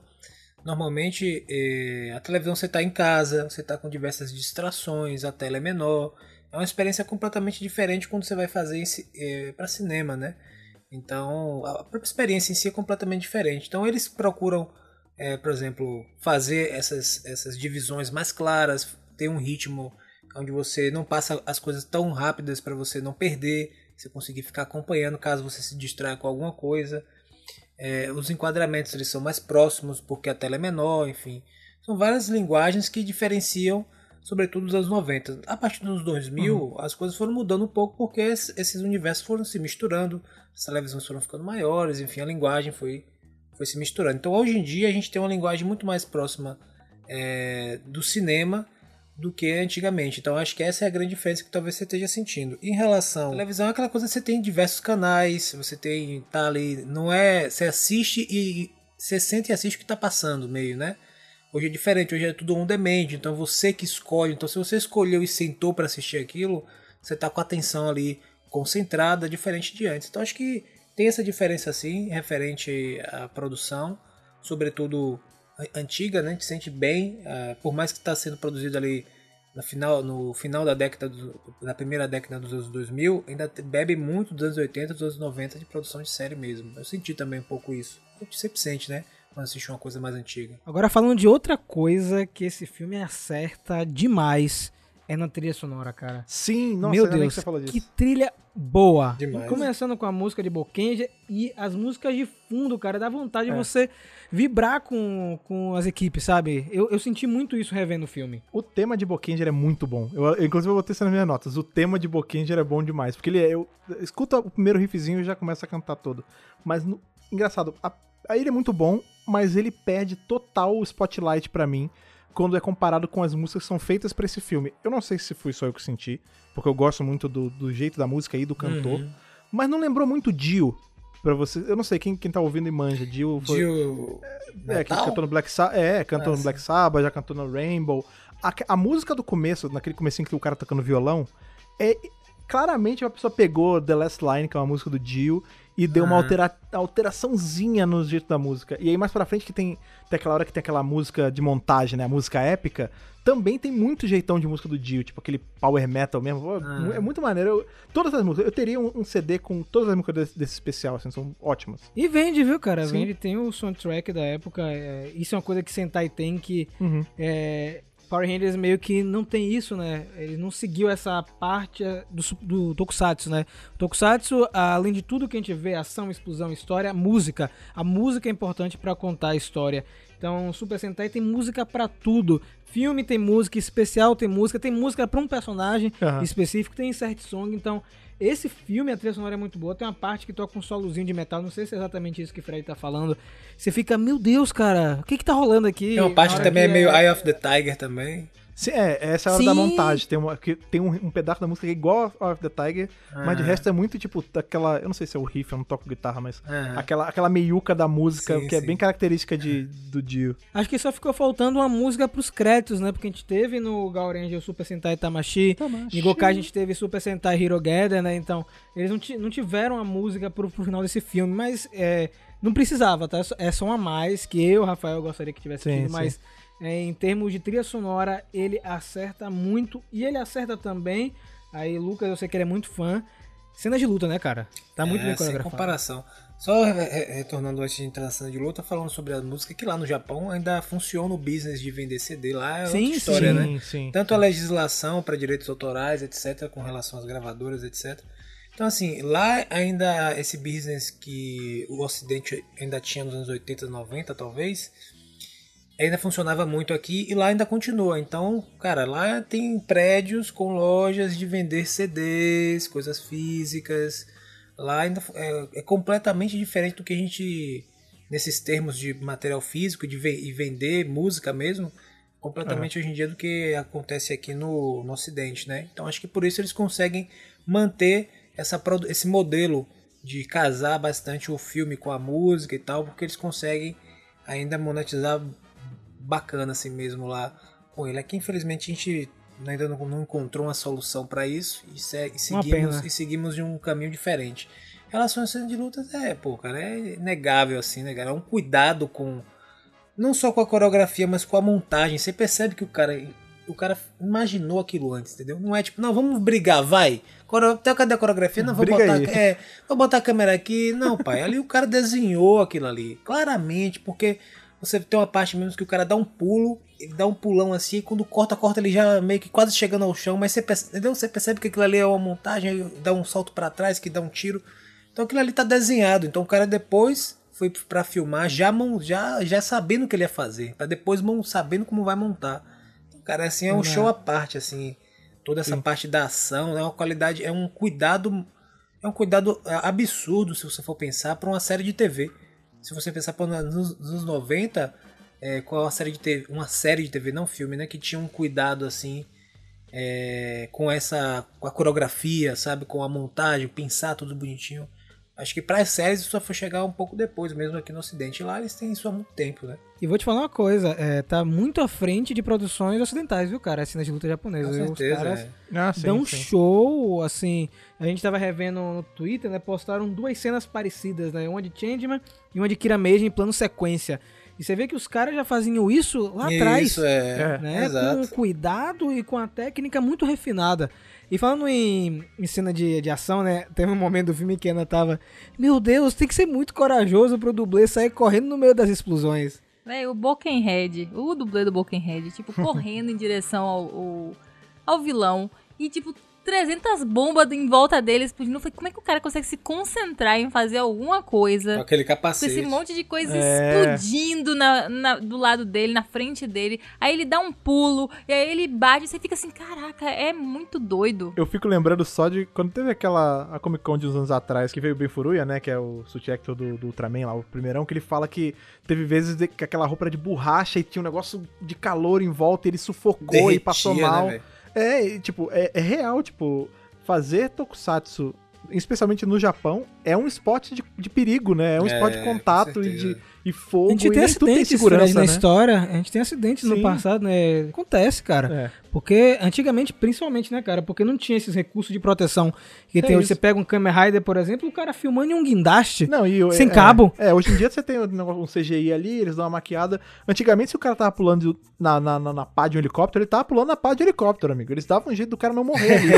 [SPEAKER 4] normalmente eh, a televisão você está em casa, você está com diversas distrações, a tela é menor, é uma experiência completamente diferente quando você vai fazer para cinema, né? Então a própria experiência em si é completamente diferente. Então eles procuram, eh, por exemplo, fazer essas essas divisões mais claras, ter um ritmo onde você não passa as coisas tão rápidas para você não perder, você conseguir ficar acompanhando caso você se distraia com alguma coisa. É, os enquadramentos eles são mais próximos porque a tela é menor, enfim. São várias linguagens que diferenciam, sobretudo dos anos 90. A partir dos 2000, as coisas foram mudando um pouco porque es- esses universos foram se misturando, as televisões foram ficando maiores, enfim, a linguagem foi, foi se misturando. Então hoje em dia a gente tem uma linguagem muito mais próxima é, do cinema do que antigamente. Então acho que essa é a grande diferença que talvez você esteja sentindo. Em relação à televisão, é aquela coisa que você tem diversos canais, você tem tá ali, não é, você assiste e você sente e assiste o que está passando meio, né? Hoje é diferente, hoje é tudo on demand, então você que escolhe. Então se você escolheu e sentou para assistir aquilo, você tá com a atenção ali concentrada, diferente de antes. Então acho que tem essa diferença assim, referente à produção, sobretudo antiga, né? A gente sente bem, ah, por mais que está sendo produzido ali no final, no final da década, do, na primeira década dos anos 2000, ainda bebe muito dos anos 80, dos anos 90 de produção de série mesmo. Eu senti também um pouco isso. A gente sempre sente, né? Quando assiste uma coisa mais antiga.
[SPEAKER 2] Agora falando de outra coisa que esse filme acerta demais é na trilha sonora, cara.
[SPEAKER 3] Sim, nossa,
[SPEAKER 2] Meu Deus,
[SPEAKER 3] que você falou disso.
[SPEAKER 2] que trilha boa.
[SPEAKER 4] Demais.
[SPEAKER 2] Começando com a música de Bokenja e as músicas de fundo, cara, dá vontade
[SPEAKER 3] É.
[SPEAKER 2] de você vibrar com, com as equipes, sabe? Eu, eu senti muito isso revendo o filme.
[SPEAKER 3] O tema de Bokenger é muito bom. Eu, eu, inclusive, eu botei isso nas minhas notas. O tema de Bokenger é bom demais. Porque ele é. Eu, escuta o primeiro riffzinho e já começa a cantar todo. Mas, no- engraçado, a, a- ele é muito bom, mas ele perde total o spotlight pra mim quando é comparado com as músicas que são feitas pra esse filme. Eu não sei se fui só eu que senti, porque eu gosto muito do, do jeito da música e do cantor.
[SPEAKER 4] Uhum.
[SPEAKER 3] Mas não lembrou muito Dio pra você. Eu não sei quem, quem tá ouvindo e manja. Dio foi.
[SPEAKER 4] Dio
[SPEAKER 3] É, que
[SPEAKER 4] Metal?
[SPEAKER 3] cantou no Black Sabbath. É, cantou
[SPEAKER 4] Ah,
[SPEAKER 3] no. Black Sabbath, já cantou no Rainbow. A, a música do começo, naquele comecinho que o cara tocando violão, é claramente uma pessoa pegou The Last Line, que é uma música do Dio, e deu uma
[SPEAKER 4] Ah.
[SPEAKER 3] altera, alteraçãozinha no jeito da música. E aí mais pra frente que tem, tem aquela hora que tem aquela música de montagem, né, a música épica, também tem muito jeitão de música do Dio, tipo aquele power metal mesmo.
[SPEAKER 4] Ah.
[SPEAKER 3] É muito maneiro. Eu- todas as músicas, eu teria um, um CD com todas as músicas desse, desse especial, assim, são ótimas.
[SPEAKER 2] E vende, viu, cara?
[SPEAKER 3] Sim.
[SPEAKER 2] Vende, tem o soundtrack da época. é, isso é uma coisa que Sentai tem que.
[SPEAKER 3] Uhum.
[SPEAKER 2] é, Power Rangers meio que não tem isso, né? Ele não seguiu essa parte é, do, do Tokusatsu, né? O Tokusatsu, além de tudo que a gente vê, ação, explosão, história, música. A música é importante pra contar a história. Então, o Super Sentai tem música pra tudo. Filme tem música, especial tem música, tem música pra um personagem
[SPEAKER 3] Aham.
[SPEAKER 2] específico, tem insert song. Então, esse filme, a trilha sonora é muito boa. Tem uma parte que toca um solozinho de metal, não sei se é exatamente isso que o Fred tá falando. Você fica, meu Deus, cara, o que que tá rolando aqui?
[SPEAKER 4] Tem uma parte que também é meio Eye of the Tiger também.
[SPEAKER 3] Sim, é, essa é a hora da
[SPEAKER 2] Sim.
[SPEAKER 3] montagem. Tem, uma, que, tem um, um pedaço da música que é igual a of the Tiger, mas de
[SPEAKER 4] Aham.
[SPEAKER 3] resto é muito tipo daquela. Eu não sei se é o riff, eu não toco guitarra, mas.
[SPEAKER 4] Aham.
[SPEAKER 3] Aquela, aquela meiuca da música
[SPEAKER 4] Sim,
[SPEAKER 3] que é bem característica de, do Dio.
[SPEAKER 2] Acho que só ficou faltando uma música pros créditos, né? Porque a gente teve no Gaurenji o Super Sentai Tamashi, em Gokai a gente teve Super Sentai Hirogether, né? Então, eles não, não tiveram a música pro, pro final desse filme, mas é, não precisava, tá? É só uma a mais que eu, Rafael, gostaria que tivesse
[SPEAKER 3] Sim,
[SPEAKER 2] tido, mas é, em termos de trilha sonora, ele acerta muito e ele acerta também. Aí, Lucas, eu sei que ele é muito fã. Cenas de luta, né, cara? Tá muito
[SPEAKER 4] é,
[SPEAKER 2] bem
[SPEAKER 4] sem
[SPEAKER 2] coreografado.
[SPEAKER 4] comparação. Só re- re- retornando antes de entrar na cena de luta, falando sobre a música, que lá no Japão ainda funciona o business de vender CD lá, é
[SPEAKER 2] Sim,
[SPEAKER 4] outra história,
[SPEAKER 2] sim.
[SPEAKER 4] né?
[SPEAKER 3] Sim, sim.
[SPEAKER 4] Tanto a legislação para direitos autorais, etc., com relação às gravadoras, etc. Então, assim, lá ainda esse business que o Ocidente ainda tinha nos anos 80, 90, talvez, ainda funcionava muito aqui e lá ainda continua. Então, cara, lá tem prédios com lojas de vender CDs, coisas físicas. Lá ainda é, é completamente diferente do que a gente, nesses termos de material físico de e vender música mesmo, completamente hoje em dia do que acontece aqui no, no Ocidente, né? Então acho que por isso eles conseguem manter essa, esse modelo de casar bastante o filme com a música e tal, porque eles conseguem ainda monetizar bacana assim mesmo lá com ele. Aqui infelizmente a gente ainda não, não encontrou uma solução para isso e, se- e seguimos, e seguimos de um caminho diferente. Em relação à cena de lutas, é, pô, cara, é inegável assim, né, cara? É um cuidado com não só com a coreografia, mas com a montagem. Você percebe que o cara o cara imaginou aquilo antes, entendeu? Não é tipo, não, vamos brigar, vai. Até cadê a coreografia? Não, vou
[SPEAKER 3] Briga
[SPEAKER 4] botar, é, vou botar a câmera aqui. Não, pai, ali o cara desenhou aquilo ali, claramente, porque você tem uma parte mesmo que o cara dá um pulo, ele dá um pulão assim, e quando corta, corta ele já meio que quase chegando ao chão, mas você percebe, entendeu? Você percebe que aquilo ali é uma montagem, dá um salto pra trás, que dá um tiro. Então aquilo ali tá desenhado. Então o cara depois foi pra filmar já, já, já sabendo o que ele ia fazer, Pra depois mon- sabendo como vai montar. Então, cara, assim é um show à parte, assim, toda essa parte da ação, é uma qualidade, é um cuidado, é um cuidado é, absurdo se você for pensar para uma série de TV. Se você pensar pô, nos, nos anos 90, é, com a série de TV, uma série de TV, não filme, né, que tinha um cuidado assim é, com essa com a coreografia, sabe, com a montagem, pensar tudo bonitinho. Acho que para as séries isso só foi chegar um pouco depois, mesmo aqui no Ocidente. Lá eles têm isso há muito tempo, né?
[SPEAKER 2] E vou te falar uma coisa, é, tá muito à frente de produções ocidentais, viu, cara? As cenas de luta japonesas.
[SPEAKER 4] Com
[SPEAKER 2] viu? Os
[SPEAKER 4] certeza.
[SPEAKER 2] caras
[SPEAKER 4] é.
[SPEAKER 3] Ah, sim,
[SPEAKER 2] dão um show, assim. A gente tava revendo no Twitter, né? Postaram duas cenas parecidas, né? Uma de Changeman e uma de Kira Meiji em plano sequência. E você vê que os caras já faziam isso lá atrás.
[SPEAKER 4] Isso é,
[SPEAKER 2] né? Com
[SPEAKER 4] exato.
[SPEAKER 2] cuidado e com a técnica muito refinada. E falando em, em cena de, de ação, né? Teve um momento do filme que a Ana tava. Meu Deus, tem que ser muito corajoso pro dublê sair correndo no meio das explosões.
[SPEAKER 5] Véi, o Bokenhead, o dublê do Bokenhead, tipo, correndo em direção ao, ao, ao vilão. E, tipo, 300 bombas em volta dele explodindo. Eu falei, como é que o cara consegue se concentrar em fazer alguma coisa?
[SPEAKER 4] Com aquele
[SPEAKER 5] Com
[SPEAKER 4] capacete.
[SPEAKER 5] esse monte de coisa
[SPEAKER 3] É.
[SPEAKER 5] explodindo na, na- do lado dele, na frente dele. Aí ele dá um pulo, e aí ele bate, e você fica assim, caraca, é muito doido.
[SPEAKER 3] Eu fico lembrando só de quando teve aquela a Comic Con de uns anos atrás, que veio o Ben Furuya, né, que é o suit actor do, do Ultraman lá, o primeirão, que ele fala que teve vezes de- que aquela roupa era de borracha e tinha um negócio de calor em volta, e ele sufocou e
[SPEAKER 4] Derretia,
[SPEAKER 3] passou
[SPEAKER 4] né,
[SPEAKER 3] mal.
[SPEAKER 4] velho?
[SPEAKER 3] É, e, tipo, é, é real, tipo, fazer tokusatsu, especialmente no Japão, é um esporte de, de perigo, né? É um
[SPEAKER 4] É,
[SPEAKER 3] esporte de contato e, de, e fogo,
[SPEAKER 2] A gente
[SPEAKER 3] e
[SPEAKER 2] tem
[SPEAKER 3] nem tudo tem
[SPEAKER 2] acidentes
[SPEAKER 3] segurança,
[SPEAKER 2] Fred, na
[SPEAKER 3] né?
[SPEAKER 2] história. A gente tem acidentes no
[SPEAKER 3] Sim.
[SPEAKER 2] passado, né? Acontece, cara. Porque antigamente, principalmente, né, cara? Porque não tinha esses recursos de proteção que
[SPEAKER 3] É
[SPEAKER 2] tem hoje. Você pega um Kamen Rider, por exemplo, o cara filmando em um guindaste.
[SPEAKER 3] Não, e,
[SPEAKER 2] Sem
[SPEAKER 3] é,
[SPEAKER 2] cabo.
[SPEAKER 3] É, hoje em dia você tem um CGI ali, eles dão uma maquiada. Antigamente, se o cara tava pulando na, na, na, na pá de um helicóptero, ele tava pulando na pá de um helicóptero, amigo. Eles davam um jeito do cara não morrer ali.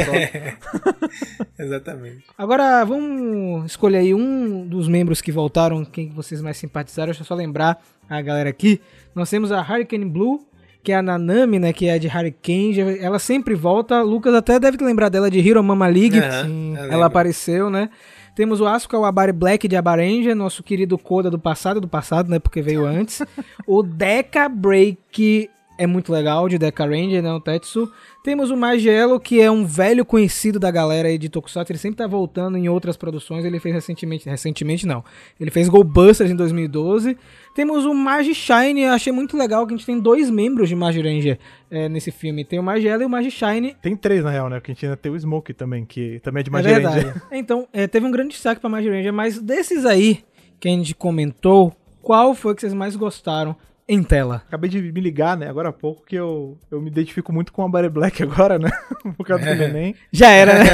[SPEAKER 4] Exatamente.
[SPEAKER 2] Agora, vamos escolher aí um dos membros que voltaram, quem que vocês mais simpatizaram. Deixa eu só lembrar a galera aqui. Nós temos a Hurricane Blue, que é a Nanami, né? Que é de Hurricane. Já- Ela sempre volta. Lucas até deve lembrar dela de Hero Mama League.
[SPEAKER 4] Aham,
[SPEAKER 3] sim.
[SPEAKER 2] Ela apareceu, né? Temos o Asuka Wabari Black de Abaranger, nosso querido Koda do passado, do passado, né? Porque veio antes. o Deca Break é muito legal, de Deca Ranger, né, o Tetsu. Temos o Magelo, que é um velho conhecido da galera aí de Tokusatsu, ele sempre tá voltando em outras produções, ele fez recentemente, recentemente não, ele fez Goldbusters em 2012. Temos o Magi Shine, eu achei muito legal que a gente tem dois membros de Magi Ranger é, nesse filme, tem o Magelo e o Magi Shine.
[SPEAKER 3] Tem três, na real, né? Porque a gente ainda tem o Smoke também, que também é de
[SPEAKER 2] É
[SPEAKER 3] Magia
[SPEAKER 2] verdade.
[SPEAKER 3] Ranger.
[SPEAKER 2] Então, é, teve um grande destaque pra Magi Ranger, mas desses aí que a gente comentou, qual foi que vocês mais gostaram em tela?
[SPEAKER 3] Acabei de me ligar, né, agora há pouco, que eu, eu me identifico muito com a Barry Black agora, né? Por causa do neném.
[SPEAKER 2] Já era, né?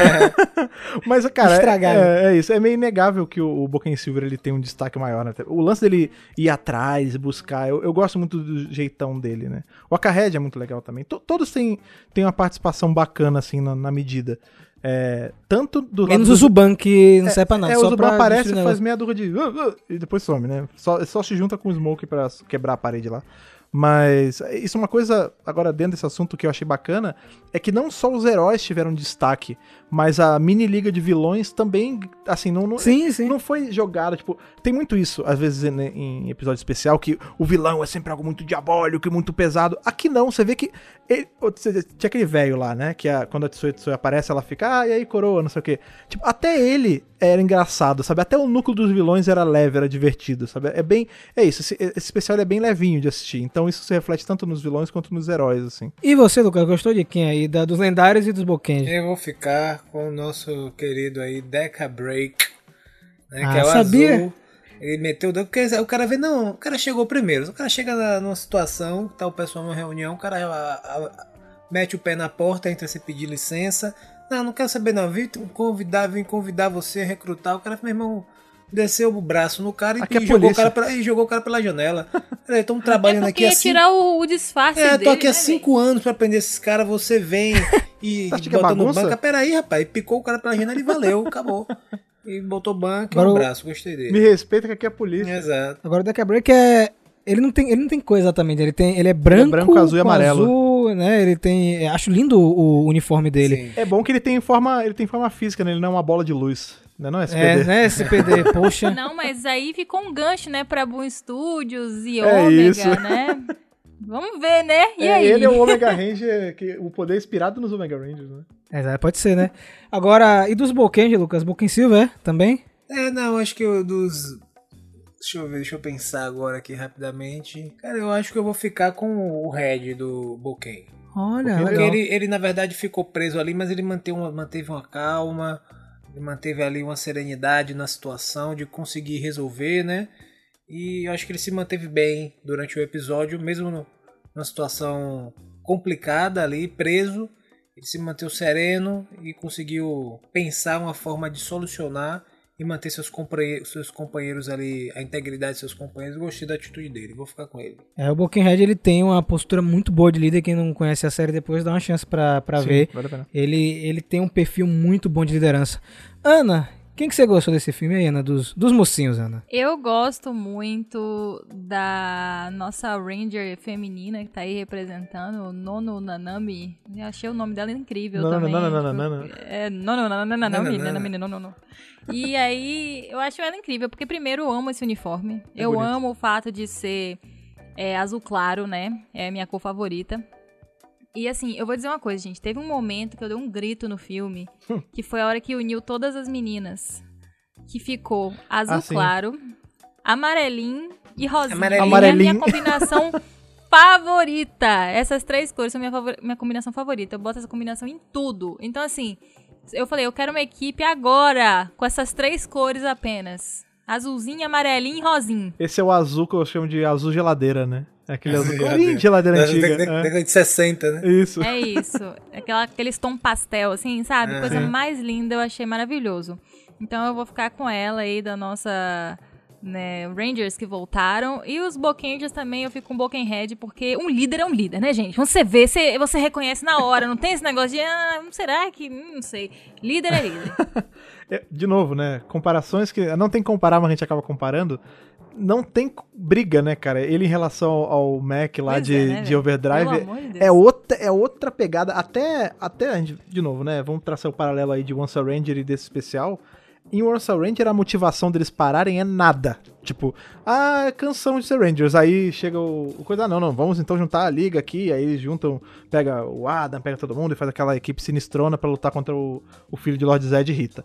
[SPEAKER 3] Mas, cara,
[SPEAKER 2] Estragaram.
[SPEAKER 3] é, é isso. É meio inegável que o, o Boken Silver ele tem um destaque maior. Né? O lance dele ir atrás, buscar, eu, eu gosto muito do jeitão dele, né? O Akahed é muito legal também. To- todos têm, têm uma participação bacana, assim, na, na medida. É, tanto do lado
[SPEAKER 2] Menos
[SPEAKER 3] do-
[SPEAKER 2] o Zuban, que não serve pra nada.
[SPEAKER 3] é,
[SPEAKER 2] só
[SPEAKER 3] o Zuban aparece, faz meia dúzia de. "Uh, uh", e depois some, né? Só, só se junta com o Smoke pra quebrar a parede lá. Mas isso é uma coisa, agora dentro desse assunto que eu achei bacana, é que não só os heróis tiveram destaque, mas a mini liga de vilões também, assim, não, não,
[SPEAKER 2] Sim, sim.
[SPEAKER 3] não foi jogada, tipo, tem muito isso, às vezes, né, em episódio especial, que o vilão é sempre algo muito diabólico e muito pesado. Aqui não, você vê que. ele- tinha aquele velho lá, né? Que a- quando a Tsui Tsui aparece, ela fica, ah, e aí, coroa, não sei o quê. Tipo, até ele era engraçado, sabe? Até o núcleo dos vilões era leve, era divertido, sabe? É bem. É isso, esse, esse especial é bem levinho de assistir. Então isso se reflete tanto nos vilões quanto nos heróis, assim.
[SPEAKER 2] E você, Lucas, gostou de quem aí? Da, dos lendários e dos Bokenji?
[SPEAKER 4] Eu vou ficar com o nosso querido aí, Deca Break. Né,
[SPEAKER 2] Ah,
[SPEAKER 4] que é o
[SPEAKER 2] sabia?
[SPEAKER 4] azul. Ele meteu o dedo, porque o cara vê, não, o cara chegou primeiro. O cara chega na, numa situação, tá o pessoal numa reunião, o cara a- a- mete o pé na porta, entra você pedir licença. Não, não quero saber não, vim convidar, vim convidar você a recrutar. O cara, meu irmão, desceu o braço no cara e,
[SPEAKER 3] Aqui é
[SPEAKER 4] e jogou, o cara pela, e jogou o cara pela janela. Peraí, estamos
[SPEAKER 5] É
[SPEAKER 4] trabalhando
[SPEAKER 5] porque
[SPEAKER 4] aqui assim.
[SPEAKER 5] tirar o, o disfarce
[SPEAKER 4] É,
[SPEAKER 5] dele,
[SPEAKER 4] tô aqui há
[SPEAKER 5] né,
[SPEAKER 4] cinco anos pra aprender esses caras, você vem e
[SPEAKER 3] é
[SPEAKER 4] bota no banco. Peraí, rapaz, picou o cara pela janela e valeu, acabou. E botou banco e
[SPEAKER 2] Agora
[SPEAKER 4] um
[SPEAKER 2] o-
[SPEAKER 4] braço, gostei
[SPEAKER 3] Me
[SPEAKER 4] dele.
[SPEAKER 3] respeita que aqui é polícia.
[SPEAKER 4] Exato.
[SPEAKER 2] Agora o Deca Break é. Ele não, tem, ele não tem cor exatamente, ele, tem, ele é branco,
[SPEAKER 3] branco, azul e amarelo.
[SPEAKER 2] azul, né? Ele tem. Acho lindo o, o uniforme dele.
[SPEAKER 4] Sim.
[SPEAKER 3] É bom que ele tem forma, ele tem forma física, né? Ele não é uma bola de luz. Não é
[SPEAKER 2] É,
[SPEAKER 3] SPD.
[SPEAKER 2] né? SPD, poxa.
[SPEAKER 5] Não, mas aí ficou um gancho, né, pra Boom Studios e
[SPEAKER 3] É
[SPEAKER 5] Ômega,
[SPEAKER 3] isso.
[SPEAKER 5] né? Vamos ver, né? E
[SPEAKER 3] É,
[SPEAKER 5] aí?
[SPEAKER 3] ele é o Omega Ranger, que, o poder é inspirado nos Omega Rangers, né?
[SPEAKER 2] É, pode ser, né? Agora, e dos Bokenji, Lucas? Boken Silver é? também?
[SPEAKER 4] É, não, acho que eu dos. Deixa eu ver, deixa eu pensar agora aqui rapidamente. Cara, eu acho que eu vou ficar com o Red do Boken.
[SPEAKER 2] Olha,
[SPEAKER 3] Porque
[SPEAKER 4] Porque
[SPEAKER 2] legal.
[SPEAKER 4] ele, ele, na verdade, ficou preso ali, mas ele manteve uma, manteve uma calma, ele manteve ali uma serenidade na situação de conseguir resolver, né? E eu acho que ele se manteve bem durante o episódio, mesmo numa situação complicada ali, preso. Ele se manteve sereno e conseguiu pensar uma forma de solucionar e manter seus companheiros, seus companheiros ali, a integridade de seus companheiros. Gostei da atitude dele, vou ficar com ele.
[SPEAKER 2] É, o Boken Red ele tem uma postura muito boa de líder. Quem não conhece a série depois dá uma chance pra, pra
[SPEAKER 3] Sim,
[SPEAKER 2] ver.
[SPEAKER 3] Vale a pena.
[SPEAKER 2] Ele, ele tem um perfil muito bom de liderança. Ana, quem que você gostou desse filme aí, Ana? Dos, dos mocinhos, Ana.
[SPEAKER 5] Eu gosto muito da nossa Ranger feminina que tá aí representando, Nono Nanami. Eu achei o nome dela incrível
[SPEAKER 3] Nono
[SPEAKER 5] também.
[SPEAKER 3] Nananana.
[SPEAKER 5] Tipo, É, Nono Nananami,
[SPEAKER 4] Nananana.
[SPEAKER 5] Nanami, Nono. E aí, eu acho ela incrível, porque primeiro eu amo esse uniforme.
[SPEAKER 3] É
[SPEAKER 5] eu
[SPEAKER 3] bonito.
[SPEAKER 5] amo o fato de ser é, azul claro, né? É a minha cor favorita. E assim, eu vou dizer uma coisa, gente. Teve um momento que eu dei um grito no filme,
[SPEAKER 3] Hum.
[SPEAKER 5] que foi a hora que uniu todas as meninas. Que ficou azul
[SPEAKER 3] Ah,
[SPEAKER 5] claro, amarelinho e rosinha.
[SPEAKER 4] Amarelinho.
[SPEAKER 5] É a minha combinação favorita. Essas três cores são minha, favor- minha combinação favorita. Eu boto essa combinação em tudo. Então, assim, eu falei, eu quero uma equipe agora, com essas três cores apenas. Azulzinho, amarelinho e rosinho.
[SPEAKER 3] Esse é o azul que eu chamo de azul geladeira, né? É aquele azul
[SPEAKER 4] Geladeira.
[SPEAKER 3] clarinho de geladeira
[SPEAKER 4] Da-
[SPEAKER 3] antiga. é.
[SPEAKER 4] Década de 60, né?
[SPEAKER 3] Isso.
[SPEAKER 5] É isso. Aquela, aqueles tom pastel, assim, sabe?
[SPEAKER 4] É.
[SPEAKER 5] Coisa
[SPEAKER 3] Sim.
[SPEAKER 5] mais linda, eu achei maravilhoso. Então eu vou ficar com ela aí da nossa né, Rangers que voltaram. E os Bokenjas também, eu fico com Bokenhead, porque um líder é um líder, né, gente? Você vê, você, você reconhece na hora, não tem esse negócio de, ah, será que, hum, não sei. Líder é líder.
[SPEAKER 3] É, de novo, né? Comparações que. Não tem que comparar, mas a gente acaba comparando. Não tem briga, né, cara? Ele em relação ao, Mac lá
[SPEAKER 5] Pois
[SPEAKER 3] de,
[SPEAKER 5] é, né,
[SPEAKER 3] de? Overdrive.
[SPEAKER 5] De.
[SPEAKER 3] É outra, é outra pegada. Até, até a gente, de novo, né? Vamos traçar o paralelo aí de Once a Ranger e desse especial. Em Once Ranger a motivação deles pararem é nada. Tipo, ah, é canção de ser Rangers. Aí chega o, o coisa, ah, não, não, vamos então juntar a liga aqui. Aí eles juntam, pega o Adam, pega todo mundo e faz aquela equipe sinistrona pra lutar contra o, o filho de Lord Zed e Rita.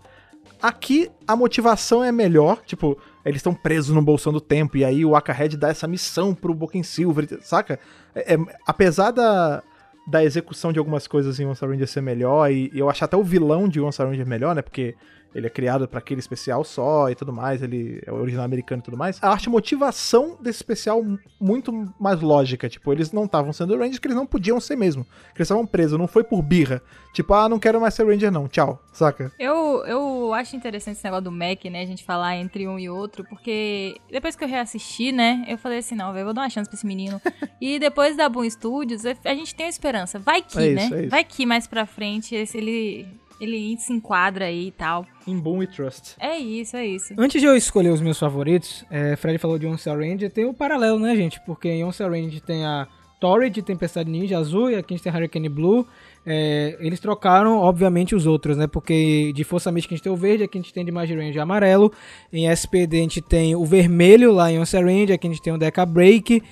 [SPEAKER 3] Aqui a motivação é melhor, tipo, eles estão presos no bolsão do tempo, e aí o Akahead dá essa missão pro Boken Silver, saca? É- é- apesar da, da execução de algumas coisas em Once Ranger ser melhor, e, e eu acho até o vilão de Once Ranger melhor, né? Porque ele é criado pra aquele especial só e tudo mais, ele é original americano e tudo mais. A motivação desse especial muito mais lógica. Tipo, eles não estavam sendo Rangers que eles não podiam ser mesmo. Que eles estavam presos, não foi por birra. Tipo, ah, não quero mais ser Ranger não, tchau, saca?
[SPEAKER 5] Eu, eu acho interessante esse negócio do Mac, né? A gente falar entre um e outro, porque depois que eu reassisti, né? Eu falei assim, não, velho, eu vou dar uma chance pra esse menino. e depois da Boom Studios, a gente tem a esperança. Vai que,
[SPEAKER 3] É isso,
[SPEAKER 5] né?
[SPEAKER 3] é isso.
[SPEAKER 5] Vai que mais pra frente ele, ele se enquadra aí e tal.
[SPEAKER 3] Em Boom e Trust.
[SPEAKER 5] É isso, é isso.
[SPEAKER 2] Antes de eu escolher os meus favoritos, é, Fred falou de Once Ranger, tem o paralelo, né, gente? Porque em Once Ranger tem a Torrid de Tempestade Ninja azul e aqui a gente tem Hurricane Blue. É, eles trocaram, obviamente, os outros, né? Porque de Força Mística a gente tem o verde, aqui a gente tem de Magic Ranger amarelo. Em SPD a gente tem o vermelho lá em Once Ranger, aqui a gente tem o Deca Break.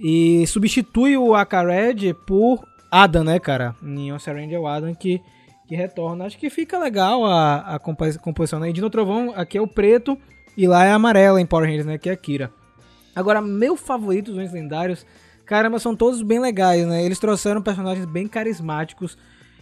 [SPEAKER 2] E substitui o Akared por Adam, né, cara? Em Once Ranger é o Adam que, que retorna. Acho que fica legal a, a compo- composição, né? E Dino Trovão aqui é o preto e lá é amarelo em Power Rangers, né? Que é a Kira. Agora, meu favorito dos Homens Lendários, caramba, são todos bem legais, né? Eles trouxeram personagens bem carismáticos.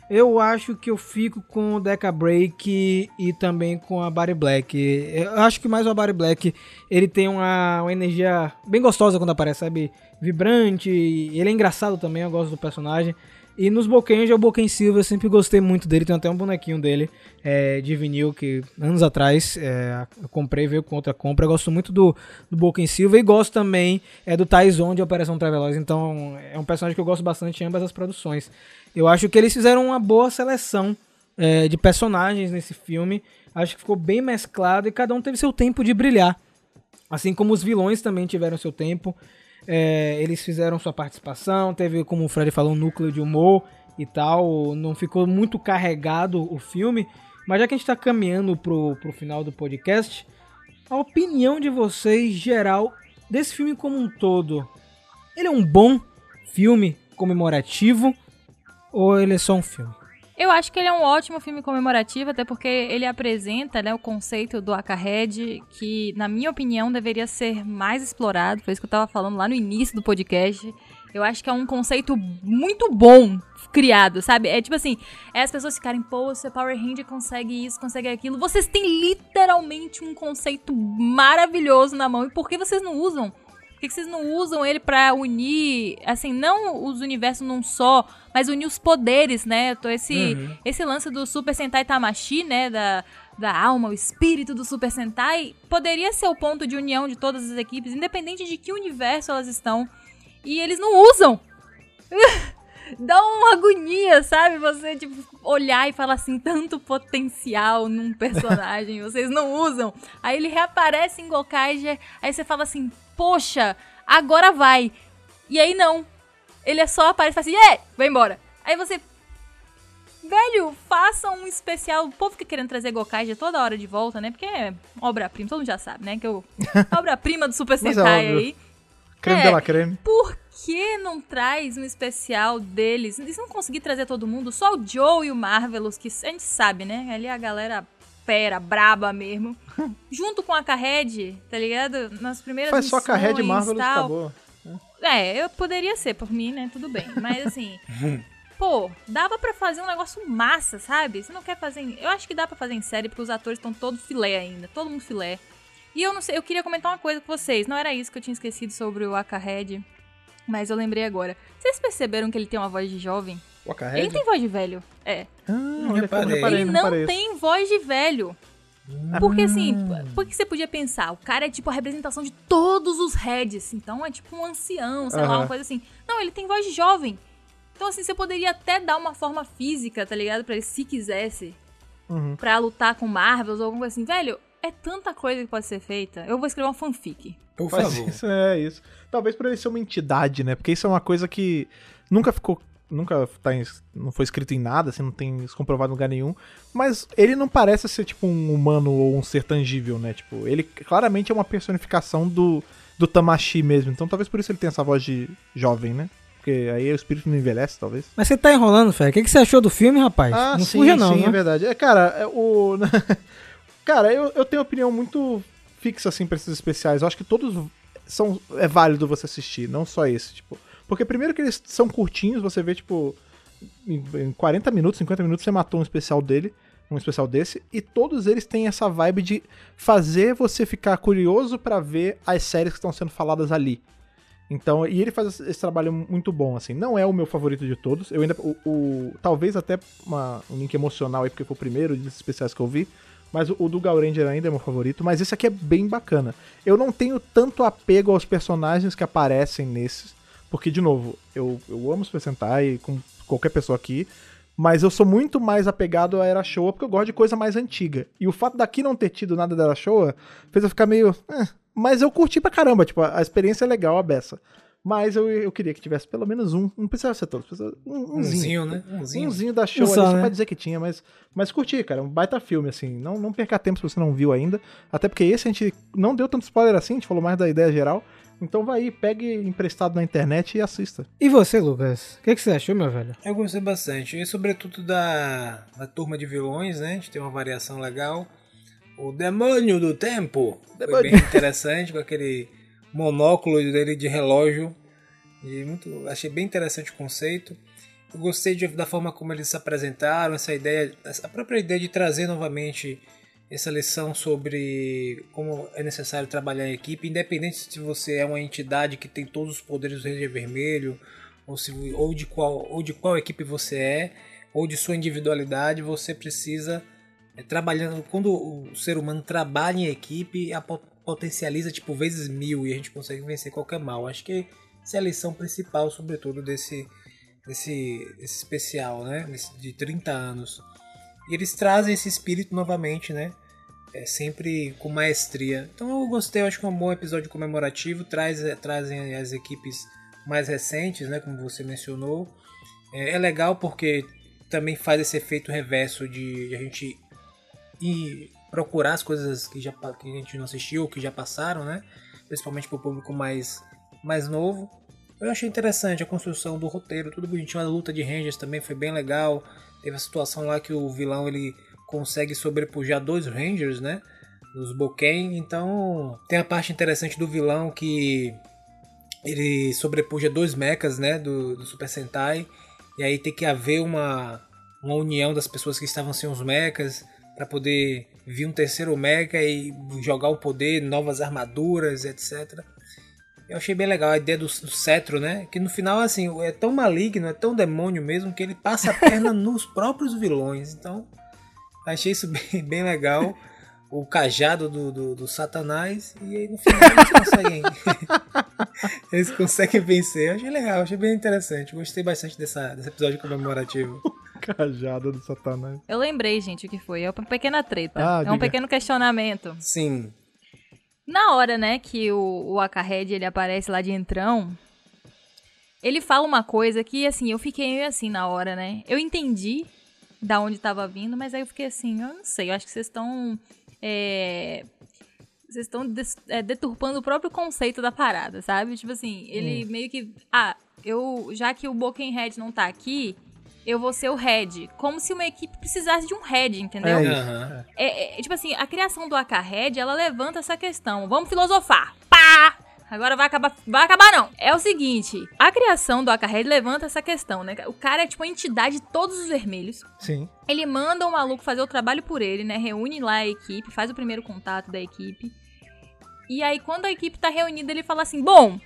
[SPEAKER 2] Eu acho que eu fico com o Deca Break e também com a Barry Black. Eu acho que mais o Barry Black, ele tem uma, uma energia bem gostosa quando aparece, sabe? Vibrante, ele é engraçado também, eu gosto do personagem. E nos Bokenja, o Boken Silva, eu sempre gostei muito dele. Tem até um bonequinho dele é, de vinil que anos atrás é, eu comprei, veio com outra compra. Eu gosto muito do, do Boken Silva e gosto também é, do Taizon de Operação Traveloz. Então é um personagem que eu gosto bastante em ambas as produções. Eu acho que eles fizeram uma boa seleção é, de personagens nesse filme. Acho que ficou bem mesclado e cada um teve seu tempo de brilhar. Assim como os vilões também tiveram seu tempo. É, eles fizeram sua participação, teve, como o Fred falou, um núcleo de humor e tal. Não ficou muito carregado o filme. Mas já que a gente está caminhando pro, pro final do podcast, a opinião de vocês geral desse filme como um todo. Ele é um bom filme comemorativo ou ele é só um filme?
[SPEAKER 5] Eu acho que ele é um ótimo filme comemorativo, até porque ele apresenta né, o conceito do Akahed, que, na minha opinião, deveria ser mais explorado. Foi isso que eu tava falando lá no início do podcast. Eu acho que é um conceito muito bom criado, sabe? É tipo assim, é as pessoas ficarem, pô, seu Power Ranger consegue isso, consegue aquilo. Vocês têm literalmente um conceito maravilhoso na mão. E por que vocês não usam? Por que vocês não usam ele pra unir, assim, não os universos num só, mas unir os poderes, né? Então, esse, esse lance do Super Sentai Tamashi, né? Da, da alma, o espírito do Super Sentai, poderia ser o ponto de união de todas as equipes, independente de que universo elas estão. E eles não usam. Dá uma agonia, sabe? Você, tipo, olhar e falar assim, tanto potencial num personagem, vocês não usam. Aí ele reaparece em Gokaiger, aí você fala assim, poxa, agora vai. E aí não. Ele é só aparece e fala assim, é, vai embora. Aí você, velho, faça um especial. O povo fica querendo trazer Gokaiger toda hora de volta, né? Porque é obra-prima, todo mundo já sabe, né? Que é o obra-prima do Super
[SPEAKER 3] é
[SPEAKER 5] Sentai
[SPEAKER 3] óbvio.
[SPEAKER 5] aí.
[SPEAKER 3] Creme
[SPEAKER 5] É.
[SPEAKER 3] de la creme.
[SPEAKER 5] Por que não traz um especial deles? E se não conseguir trazer todo mundo, só o Joe e o Marvelous, que a gente sabe, né? Ali a galera fera, braba mesmo. Junto com a Carred, tá ligado? Nas primeiras
[SPEAKER 3] Faz só
[SPEAKER 5] missões
[SPEAKER 3] Carred Marvel e acabou.
[SPEAKER 5] É, eu poderia ser, por mim, né? Tudo bem. Mas assim, pô, dava pra fazer um negócio massa, sabe? Você não quer fazer. em- Eu acho que dá pra fazer em série, porque os atores estão todos filé ainda. Todo mundo filé. E eu não sei, eu queria comentar uma coisa com vocês. Não era isso que eu tinha esquecido sobre o Akahed, mas eu lembrei agora. Vocês perceberam que ele tem uma voz de jovem? Ele tem voz de velho. É.
[SPEAKER 3] Ah, olha,
[SPEAKER 4] reparei.
[SPEAKER 3] não reparei,
[SPEAKER 5] ele
[SPEAKER 3] não
[SPEAKER 5] não tem voz de velho. Porque assim, porque você podia pensar, o cara é tipo a representação de todos os heads. Então é tipo um ancião, sei lá,
[SPEAKER 3] Aham.
[SPEAKER 5] uma coisa assim. Não, ele tem voz de jovem. Então assim, você poderia até dar uma forma física, tá ligado? Pra ele, se quisesse.
[SPEAKER 3] Uhum.
[SPEAKER 5] Pra lutar com Marvels ou alguma coisa assim. Velho, é tanta coisa que pode ser feita. Eu vou escrever uma fanfic.
[SPEAKER 4] Por favor.
[SPEAKER 3] isso, é isso. Talvez pra ele ser uma entidade, né? Porque isso é uma coisa que nunca ficou nunca tá em- não foi escrito em nada, assim, não tem isso comprovado em lugar nenhum. Mas ele não parece ser tipo um humano ou um ser tangível, né? Tipo, ele claramente é uma personificação do, do Tamashi mesmo. Então talvez por isso ele tenha essa voz de jovem, né? Porque aí o espírito não envelhece, talvez.
[SPEAKER 2] Mas você tá enrolando, Fé. O que, que você achou do filme, rapaz? não fuja, não,
[SPEAKER 3] sim,
[SPEAKER 2] né?
[SPEAKER 3] é verdade. É, cara, é, o. cara, eu, eu tenho opinião muito fixa, assim, pra esses especiais. Eu acho que todos são. É válido você assistir, não só esse, tipo. Porque primeiro que eles são curtinhos, você vê, tipo. Em, em 40 minutos, 50 minutos, você matou um especial dele. Um especial desse, e todos eles têm essa vibe de fazer você ficar curioso pra ver as séries que estão sendo faladas ali. Então, e ele faz esse- trabalho muito bom, assim. Não é o meu favorito de todos. Eu ainda. O, o- talvez até uma- um link emocional aí, porque foi o primeiro desses especiais que eu vi. Mas o, o do Gal Ranger ainda é meu favorito. Mas esse aqui é bem bacana. Eu não tenho tanto apego aos personagens que aparecem nesses. Porque, de novo, eu, eu amo Super Sentai com qualquer pessoa aqui. Mas eu sou muito mais apegado à Era Showa porque eu gosto de coisa mais antiga. E o fato daqui não ter tido nada da Era Showa fez eu ficar meio. "Eh", mas eu curti pra caramba, tipo, a a experiência é legal, a beça. Mas eu, eu queria que tivesse pelo menos um. Não precisava ser todos, precisava um, umzinho.
[SPEAKER 4] Umzinho, né? Umzinho.
[SPEAKER 3] Umzinho da show
[SPEAKER 2] Um
[SPEAKER 3] ali,
[SPEAKER 2] só,
[SPEAKER 3] só
[SPEAKER 2] né?
[SPEAKER 3] pra dizer que tinha, mas, mas curti, cara. Um baita filme, assim. Não, não perca tempo se você não viu ainda. Até porque esse a gente não deu tanto spoiler assim, a gente falou mais da ideia geral. Então vai aí, pegue emprestado na internet e assista.
[SPEAKER 2] E você, Lucas? O que, que você achou, meu velho?
[SPEAKER 4] Eu gostei bastante. E sobretudo da, da turma de vilões, né? A gente tem uma variação legal. O Demônio do Tempo foi bem interessante, com aquele monóculo dele de relógio. E muito, achei bem interessante o conceito. Eu gostei de- da forma como eles se apresentaram, essa ideia, a própria ideia de trazer novamente essa lição sobre como é necessário trabalhar em equipe, independente se você é uma entidade que tem todos os poderes do Ranger Vermelho, ou, se, ou, de qual, ou de qual equipe você é, ou de sua individualidade, você precisa é, trabalhando. Quando o ser humano trabalha em equipe, a po- potencializa tipo vezes mil e a gente consegue vencer qualquer mal. Acho que essa é a lição principal, sobretudo, desse, desse, desse especial, né? Desse- de 30 anos. E eles trazem esse espírito novamente, né? É sempre com maestria. Então eu gostei, eu acho que é um bom episódio comemorativo. Traz, eh, trazem as equipes mais recentes, né? Como você mencionou. É, é legal porque também faz esse efeito reverso de, de a gente ir procurar as coisas que, já, que a gente não assistiu, que já passaram, né? Principalmente para o público mais, mais novo. Eu achei interessante a construção do roteiro, tudo bonitinho. A luta de Rangers também foi bem legal. Teve a situação lá que o vilão ele consegue sobrepujar dois Rangers, né? Dos Boken. Então tem a parte interessante do vilão que ele sobrepuja dois mechas, né? Do, do Super Sentai. E aí tem que haver uma, uma união das pessoas que estavam sem os mechas para poder vir um terceiro mecha e jogar o poder, novas armaduras, etc. Eu achei bem legal a ideia do, do cetro, né? Que no final, assim, é tão maligno, é tão demônio mesmo, que ele passa a perna nos próprios vilões. Então, achei isso bem, bem legal. O cajado do, do, do Satanás. E aí no final eles conseguem. eles conseguem vencer. Eu achei legal, achei bem interessante. Gostei bastante dessa, desse episódio comemorativo.
[SPEAKER 3] Cajada do Satanás.
[SPEAKER 5] Eu lembrei, gente, o que foi. É uma pequena treta.
[SPEAKER 3] Ah,
[SPEAKER 5] é um
[SPEAKER 3] diga.
[SPEAKER 5] pequeno questionamento.
[SPEAKER 4] Sim.
[SPEAKER 5] Na hora, né, que o, o Akahed, ele aparece lá de entrão, ele fala uma coisa que, assim, eu fiquei meio assim na hora, né? Eu entendi da onde tava vindo, mas aí eu fiquei assim, eu não sei, eu acho que vocês estão... É... Vocês estão é, deturpando o próprio conceito da parada, sabe? Tipo assim, ele meio que... Ah, eu... Já que o Bokenhead não tá aqui, eu vou ser o head. Como se uma equipe precisasse de um head, entendeu?
[SPEAKER 3] É.
[SPEAKER 4] Aham.
[SPEAKER 5] É, é, tipo assim, a criação do Akahed, ela levanta essa questão. Vamos filosofar. Pá! Agora vai acabar, vai acabar não. É o seguinte, a criação do Akahed levanta essa questão, né? O cara é tipo uma entidade de todos os vermelhos.
[SPEAKER 3] Sim.
[SPEAKER 5] Ele manda o maluco fazer o trabalho por ele, né? Reúne lá a equipe, faz o primeiro contato da equipe. E aí, quando a equipe tá reunida, ele fala assim: Bom,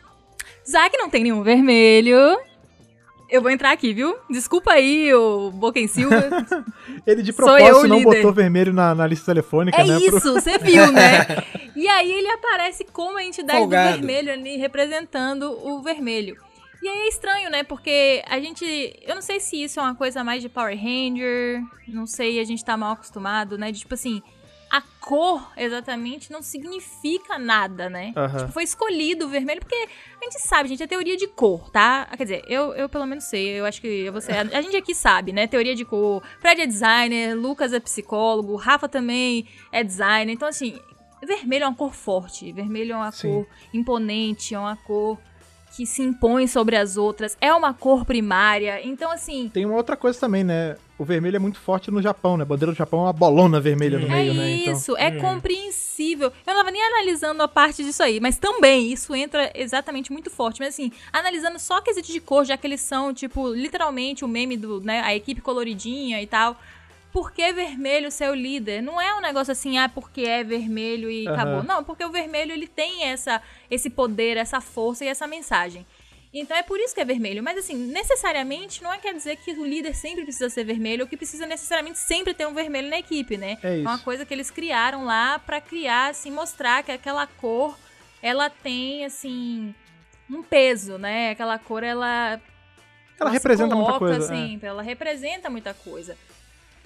[SPEAKER 5] que não tem nenhum vermelho, eu vou entrar aqui, viu? Desculpa aí, o Boken Silva.
[SPEAKER 3] Ele de
[SPEAKER 5] eu
[SPEAKER 3] propósito
[SPEAKER 5] o
[SPEAKER 3] não
[SPEAKER 5] líder.
[SPEAKER 3] botou vermelho na, na lista telefônica,
[SPEAKER 5] É
[SPEAKER 3] né? pro-
[SPEAKER 5] isso, você viu, né? E aí ele aparece como a entidade
[SPEAKER 4] Folgado.
[SPEAKER 5] do vermelho ali, representando o vermelho. E aí é estranho, né? Porque a gente. Eu não sei se isso é uma coisa mais de Power Ranger. Não sei, a gente tá mal acostumado, né? De tipo assim. A cor exatamente não significa nada, né? Tipo, foi escolhido o vermelho porque a gente sabe, gente, é teoria de cor, tá? Quer dizer, eu, eu pelo menos sei, eu acho que você. A, a gente aqui sabe, né? Teoria de cor. Fred é designer, Lucas é psicólogo, Rafa também é designer. Então, assim, vermelho é uma cor forte. Vermelho é uma
[SPEAKER 3] Sim.
[SPEAKER 5] cor imponente, é uma cor que se impõe sobre as outras. É uma cor primária. Então, assim.
[SPEAKER 3] Tem uma outra coisa também, né? O vermelho é muito forte no Japão, né? A bandeira do Japão é uma bolona vermelha no
[SPEAKER 5] É
[SPEAKER 3] meio, né? Então,
[SPEAKER 5] isso, é compreensível. Eu não tava nem analisando a parte disso aí, mas também isso entra exatamente muito forte. Mas assim, analisando só quesito de cor, já que eles são, tipo, literalmente o meme do, né, a equipe coloridinha e tal. Por que vermelho ser o líder? Não é um negócio assim, ah, porque é vermelho e
[SPEAKER 3] Aham.
[SPEAKER 5] acabou. Não, porque o vermelho ele tem essa, esse poder, essa força e essa mensagem. Então é por isso que é vermelho. Mas assim, necessariamente não é quer dizer que o líder sempre precisa ser vermelho ou que precisa necessariamente sempre ter um vermelho na equipe, né?
[SPEAKER 3] É isso.
[SPEAKER 5] uma coisa que eles criaram lá pra criar, assim, mostrar que aquela cor, ela tem, assim, um peso, né? Aquela cor, ela...
[SPEAKER 3] ela
[SPEAKER 5] se
[SPEAKER 3] representa muita
[SPEAKER 5] coloca,
[SPEAKER 3] coisa. é.
[SPEAKER 5] Assim, Ela representa muita coisa.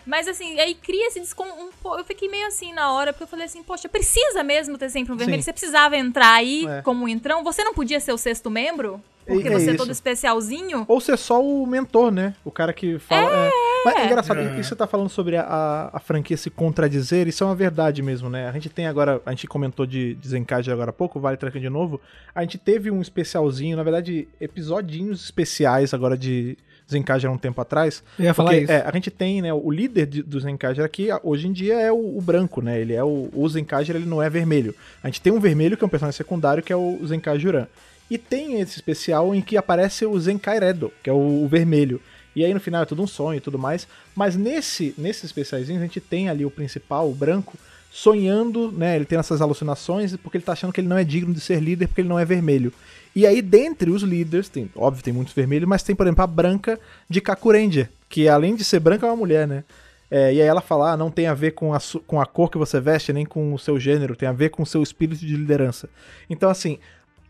[SPEAKER 5] Mas assim, aí cria esse descon... um Eu fiquei meio assim na hora, porque eu falei assim, poxa, precisa mesmo ter sempre um vermelho?
[SPEAKER 3] Sim.
[SPEAKER 5] Você precisava entrar aí
[SPEAKER 3] É.
[SPEAKER 5] como um entrão? Você não podia ser o sexto membro? Porque
[SPEAKER 3] É- é
[SPEAKER 5] você é
[SPEAKER 3] isso.
[SPEAKER 5] todo especialzinho?
[SPEAKER 3] Ou ser só o mentor, né? O cara que fala. É. Mas é engraçado,
[SPEAKER 1] É.
[SPEAKER 3] isso você tá falando sobre a, a, a franquia se contradizer, isso é uma verdade mesmo, né? A gente tem agora, a gente comentou de Desencage agora há pouco, vale trazer de novo. A gente teve um especialzinho, na verdade, episodinhos especiais agora de Desencage há um tempo atrás.
[SPEAKER 2] Eu ia falar
[SPEAKER 3] Porque,
[SPEAKER 2] isso.
[SPEAKER 3] é, a gente tem, né, o líder de- do Zencager aqui, hoje em dia é o, o branco, né? Ele é o, o Zencager, ele não é vermelho. A gente tem um vermelho, que é um personagem secundário, que é o Zenkai Juran. E tem esse especial em que aparece o Zenkai Redo, que é o, o vermelho. E aí no final é tudo um sonho e tudo mais. Mas nesse, nesses especiaizinhos a gente tem ali o principal, o branco, sonhando, né? Ele tem essas alucinações porque ele tá achando que ele não é digno de ser líder porque ele não é vermelho. E aí, dentre os líderes, tem, óbvio, tem muitos vermelhos, mas tem, por exemplo, a branca de Kakuranger, que além de ser branca, é uma mulher, né? É, e aí ela fala, ah, não tem a ver com a, com a cor que você veste, nem com o seu gênero, tem a ver com o seu espírito de liderança. Então, assim,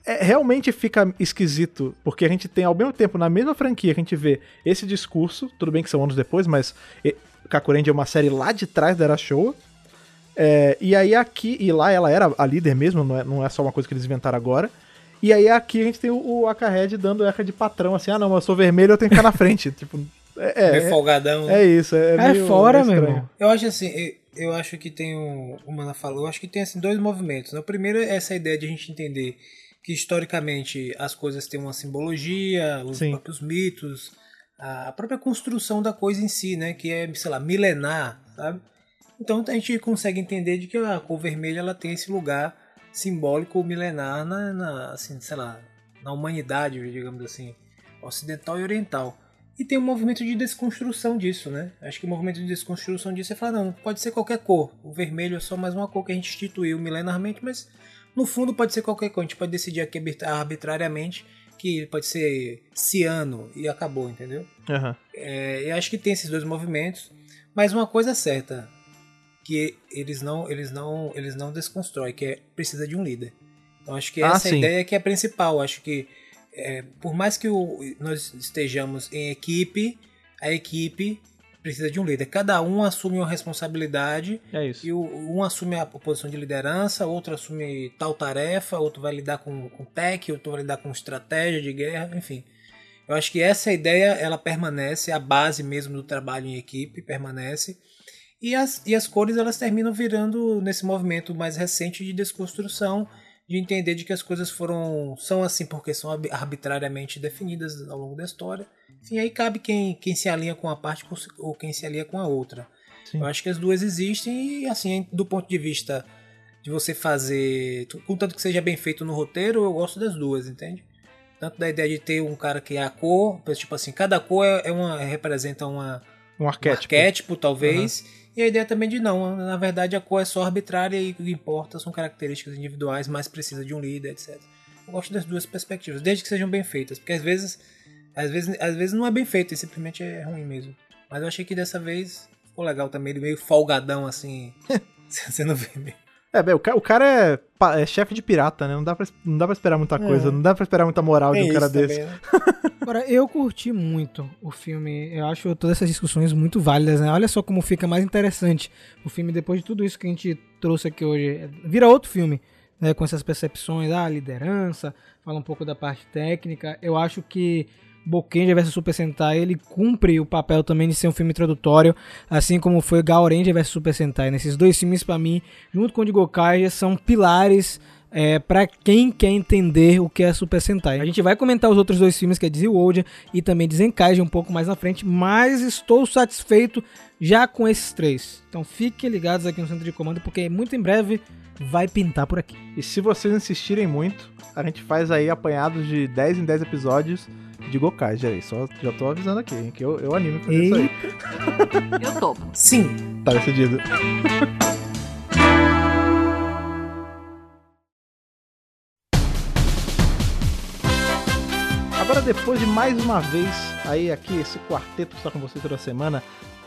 [SPEAKER 3] é, realmente fica esquisito, porque a gente tem, ao mesmo tempo, na mesma franquia, que a gente vê esse discurso, tudo bem que são anos depois, mas e, Kakuranger é uma série lá de trás da Era Showa, é, e aí aqui, e lá ela era a líder mesmo, não é, não é só uma coisa que eles inventaram agora. E aí aqui a gente tem o, o Akahead dando eca de patrão, assim, ah não, eu sou vermelho, eu tenho que ficar na frente. tipo, é,
[SPEAKER 4] Meio
[SPEAKER 3] é,
[SPEAKER 4] folgadão.
[SPEAKER 3] é isso, é,
[SPEAKER 2] É
[SPEAKER 3] meio-
[SPEAKER 2] fora,
[SPEAKER 3] meio
[SPEAKER 2] meu.
[SPEAKER 4] Eu acho assim, eu, eu acho que tem um, o Mana falou, eu acho que tem assim dois movimentos. né? O primeiro é essa ideia de a gente entender que historicamente as coisas têm uma simbologia, os
[SPEAKER 3] Sim.
[SPEAKER 4] próprios mitos, a própria construção da coisa em si, né, que é, sei lá, milenar, sabe? Então a gente consegue entender de que a cor vermelha ela tem esse lugar simbólico milenar na, na assim, sei lá, na humanidade, digamos assim, ocidental e oriental. E tem um movimento de desconstrução disso, né? Acho que o movimento de desconstrução disso é falar, não, pode ser qualquer cor. O vermelho é só mais uma cor que a gente instituiu milenarmente, mas no fundo pode ser qualquer cor. A gente pode decidir aqui arbitra- arbitrariamente que pode ser ciano e acabou, entendeu?
[SPEAKER 3] Aham.
[SPEAKER 4] É, eu acho que tem esses dois movimentos, mas uma coisa é certa, que eles não, eles não, eles não desconstroem, que é precisa de um líder. Então acho que
[SPEAKER 3] Ah,
[SPEAKER 4] essa
[SPEAKER 3] sim.
[SPEAKER 4] ideia que é a principal. Acho que é, por mais que o- nós estejamos em equipe, a equipe precisa de um líder. Cada um assume uma responsabilidade
[SPEAKER 3] É
[SPEAKER 4] e o, um assume a posição de liderança, outro assume tal tarefa, outro vai lidar com, com tech, outro vai lidar com estratégia de guerra, enfim. Eu acho que essa ideia ela permanece, a base mesmo do trabalho em equipe permanece. E as, e as cores elas terminam virando nesse movimento mais recente de desconstrução, de entender de que as coisas foram são assim porque são arbi- arbitrariamente definidas ao longo da história. Enfim, aí cabe quem, quem se alinha com a parte ou quem se alinha com a outra.
[SPEAKER 3] Sim.
[SPEAKER 4] Eu acho que as duas existem e, assim, do ponto de vista de você fazer, contanto que seja bem feito no roteiro, eu gosto das duas, entende? Tanto da ideia de ter um cara que é a cor, tipo assim, cada cor é é uma, representa uma,
[SPEAKER 3] Um
[SPEAKER 4] um
[SPEAKER 3] arquétipo.
[SPEAKER 4] arquétipo, talvez. E a ideia também de não, na verdade a cor é só arbitrária e o que importa são características individuais, mas precisa de um líder, etc. Eu gosto das duas perspectivas, desde que sejam bem feitas, porque às vezes, às vezes, às vezes não é bem feito, e simplesmente é ruim mesmo. Mas eu achei que dessa vez ficou legal também, ele meio folgadão assim, sendo vermelho.
[SPEAKER 3] É, bem, o, ca- o cara é, é chefe de pirata, né? Não dá, pra, não dá pra esperar muita coisa, não dá pra esperar muita moral de
[SPEAKER 4] Tem
[SPEAKER 3] um cara desse.
[SPEAKER 4] também, né?
[SPEAKER 2] Agora, eu curti muito o filme. Eu acho todas essas discussões muito válidas, né? Olha só como fica mais interessante o filme depois de tudo isso que a gente trouxe aqui hoje. Vira outro filme, né? Com essas percepções, ah, liderança, fala um pouco da parte técnica. Eu acho que Bokenja vs Super Sentai, ele cumpre o papel também de ser um filme introdutório, assim como foi Gaoranger vs Super Sentai. Nesses dois filmes, pra mim, junto com o de Gokai, são pilares é, para quem quer entender o que é Super Sentai. A gente vai comentar os outros dois filmes, que é World e também Desenkaiji um pouco mais na frente, mas estou satisfeito já com esses três. Então fiquem ligados aqui no Centro de Comando, porque muito em breve vai pintar por aqui.
[SPEAKER 3] E se vocês insistirem muito, a gente faz aí apanhados de 10 em 10 episódios de Gokai, já aí. Só, já tô avisando aqui, hein, que eu, eu animo fazer isso aí.
[SPEAKER 5] Eu topo.
[SPEAKER 4] Sim.
[SPEAKER 3] Tá decidido. Agora, depois de mais uma vez, aí aqui, esse quarteto que está com vocês toda semana,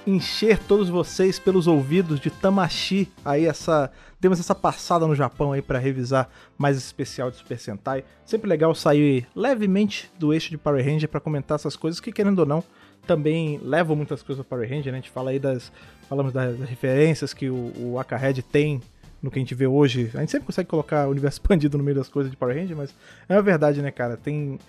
[SPEAKER 3] encher todos vocês pelos ouvidos de Tamashi, aí essa... Demos essa passada no Japão aí para revisar mais esse especial de Super Sentai. Sempre legal sair levemente do eixo de Power Ranger para comentar essas coisas que, querendo ou não, também levam muitas coisas do Power Ranger, né? A gente fala aí das... Falamos das referências que o, o Akahead tem no que a gente vê hoje. A gente sempre consegue colocar o universo expandido no meio das coisas de Power Ranger, mas é uma verdade, né, cara? Tem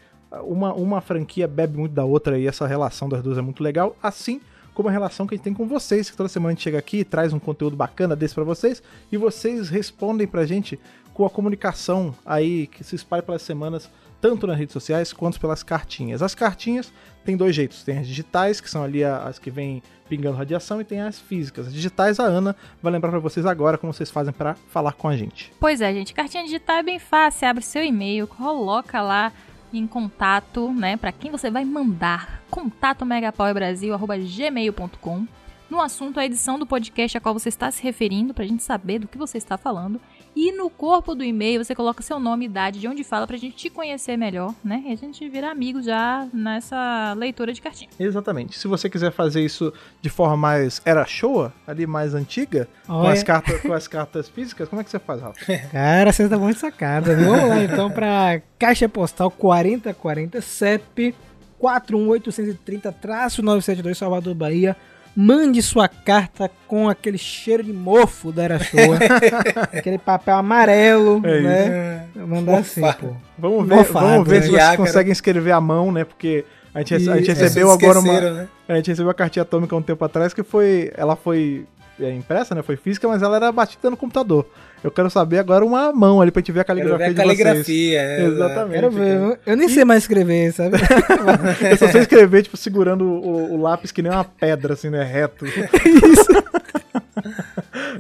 [SPEAKER 3] uma, uma franquia bebe muito da outra e essa relação das duas é muito legal, assim como a relação que a gente tem com vocês, que toda semana a gente chega aqui traz um conteúdo bacana desse pra vocês e vocês respondem pra gente com a comunicação aí que se espalha pelas semanas, tanto nas redes sociais quanto pelas cartinhas. As cartinhas tem dois jeitos, tem as digitais, que são ali as que vêm pingando radiação, e tem as físicas. As digitais, a Ana vai lembrar pra vocês agora como vocês fazem pra falar com a gente.
[SPEAKER 5] Pois é, gente. Cartinha digital é bem fácil. Abre seu e-mail, coloca lá em contato, né? Pra quem você vai mandar. Contato megapowerbrasil.gmail.com No assunto, a edição do podcast a qual você está se referindo, pra gente saber do que você está falando. E no corpo do e-mail você coloca seu nome, idade, de onde fala, pra gente te conhecer melhor, né? E a gente virar amigo já nessa leitura de cartinha.
[SPEAKER 3] Exatamente. Se você quiser fazer isso de forma mais era showa, ali mais antiga, com as, cartas, com as cartas físicas, como é que você faz, Rafa?
[SPEAKER 2] Cara, você tá muito sacada. viu? Vamos lá então pra Caixa Postal 4040 CEP 41830-972 Salvador, Bahia. Mande sua carta com aquele cheiro de mofo da Era Showa. aquele papel amarelo,
[SPEAKER 3] É isso.
[SPEAKER 2] né? Mandar assim, pô.
[SPEAKER 3] Vamos ver,
[SPEAKER 2] Mofado,
[SPEAKER 3] vamos ver
[SPEAKER 2] né?
[SPEAKER 3] se vocês
[SPEAKER 4] Viagra.
[SPEAKER 3] conseguem escrever à mão, né? Porque a gente, rece- a gente
[SPEAKER 2] E-
[SPEAKER 3] recebeu agora uma.
[SPEAKER 4] né?
[SPEAKER 3] A gente recebeu a cartinha atômica um tempo atrás que foi. Ela foi é, impressa, né? Foi física, mas ela era batida no computador. Eu quero saber agora uma mão ali pra gente ver a
[SPEAKER 4] Quero
[SPEAKER 3] caligrafia
[SPEAKER 4] ver a
[SPEAKER 3] de vocês.
[SPEAKER 4] caligrafia. é,
[SPEAKER 3] Exatamente.
[SPEAKER 2] Quero ver. eu- nem sei mais escrever, sabe?
[SPEAKER 3] Eu só sei escrever, tipo, segurando o, o lápis que nem uma pedra, assim, né? Reto.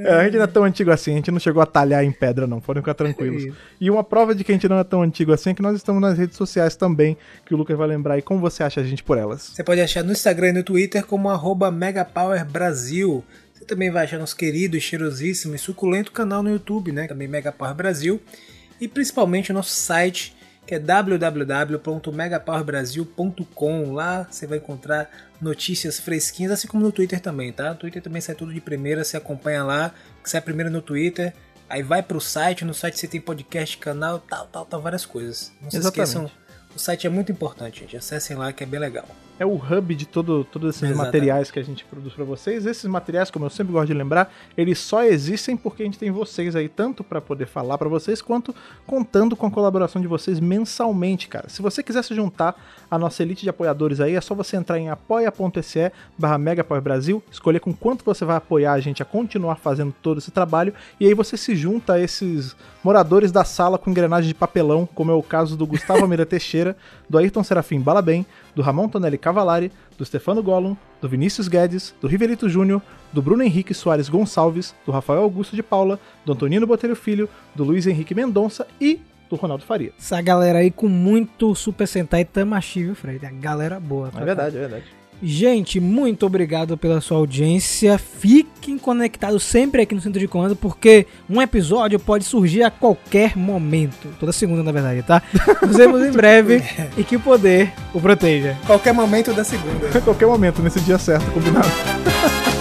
[SPEAKER 3] É, a gente não é tão antigo assim, a gente não chegou a talhar em pedra, não. Podem ficar tranquilos.
[SPEAKER 2] Isso.
[SPEAKER 3] E uma prova de que a gente não é tão antigo assim é que nós estamos nas redes sociais também, que o Lucas vai lembrar. E como você acha a gente por elas?
[SPEAKER 4] Você pode achar no Instagram e no Twitter como arroba MegaPowerBrasil. Você também vai achar nosso querido, cheirosíssimo e suculento canal no YouTube, né? Também Megapower Brasil. E principalmente o nosso site, que é www.megapowerbrasil.com. Lá você vai encontrar notícias fresquinhas, assim como no Twitter também, tá? No Twitter também sai tudo de primeira, você acompanha lá, que sai primeiro no Twitter. Aí vai pro site, no site você tem podcast, canal, tal, tal, tal, várias coisas. Não se
[SPEAKER 3] Exatamente.
[SPEAKER 4] esqueçam, o site é muito importante, gente. Acessem lá que é bem legal.
[SPEAKER 3] É o hub de todo, todos esses
[SPEAKER 4] Exatamente.
[SPEAKER 3] materiais que a gente produz pra vocês. Esses materiais, como eu sempre gosto de lembrar, eles só existem porque a gente tem vocês aí, tanto pra poder falar pra vocês, quanto contando com a colaboração de vocês mensalmente, cara. Se você quiser se juntar à nossa elite de apoiadores aí, é só você entrar em apoia.se barra Brasil, escolher com quanto você vai apoiar a gente a continuar fazendo todo esse trabalho, e aí você se junta a esses moradores da sala com engrenagem de papelão, como é o caso do Gustavo Almeida Teixeira, do Ayrton Serafim Balabem, do Ramon Tonelli Cavalari, do Stefano Gollum, do Vinícius Guedes, do Rivelito Júnior, do Bruno Henrique Soares Gonçalves, do Rafael Augusto de Paula, do Antonino Botelho Filho, do Luiz Henrique Mendonça e do Ronaldo Faria.
[SPEAKER 2] Essa galera aí com muito Super Sentai Tamashi, viu, Fred? A galera boa. tá?
[SPEAKER 3] É verdade, é verdade.
[SPEAKER 2] Gente, muito obrigado pela sua audiência. Fiquem conectados sempre aqui no Centro de Comando, porque um episódio pode surgir a qualquer momento. Toda segunda, na verdade, tá? Nos vemos em breve e que o poder o proteja.
[SPEAKER 4] Qualquer momento da segunda.
[SPEAKER 3] Qualquer momento, nesse dia certo, combinado.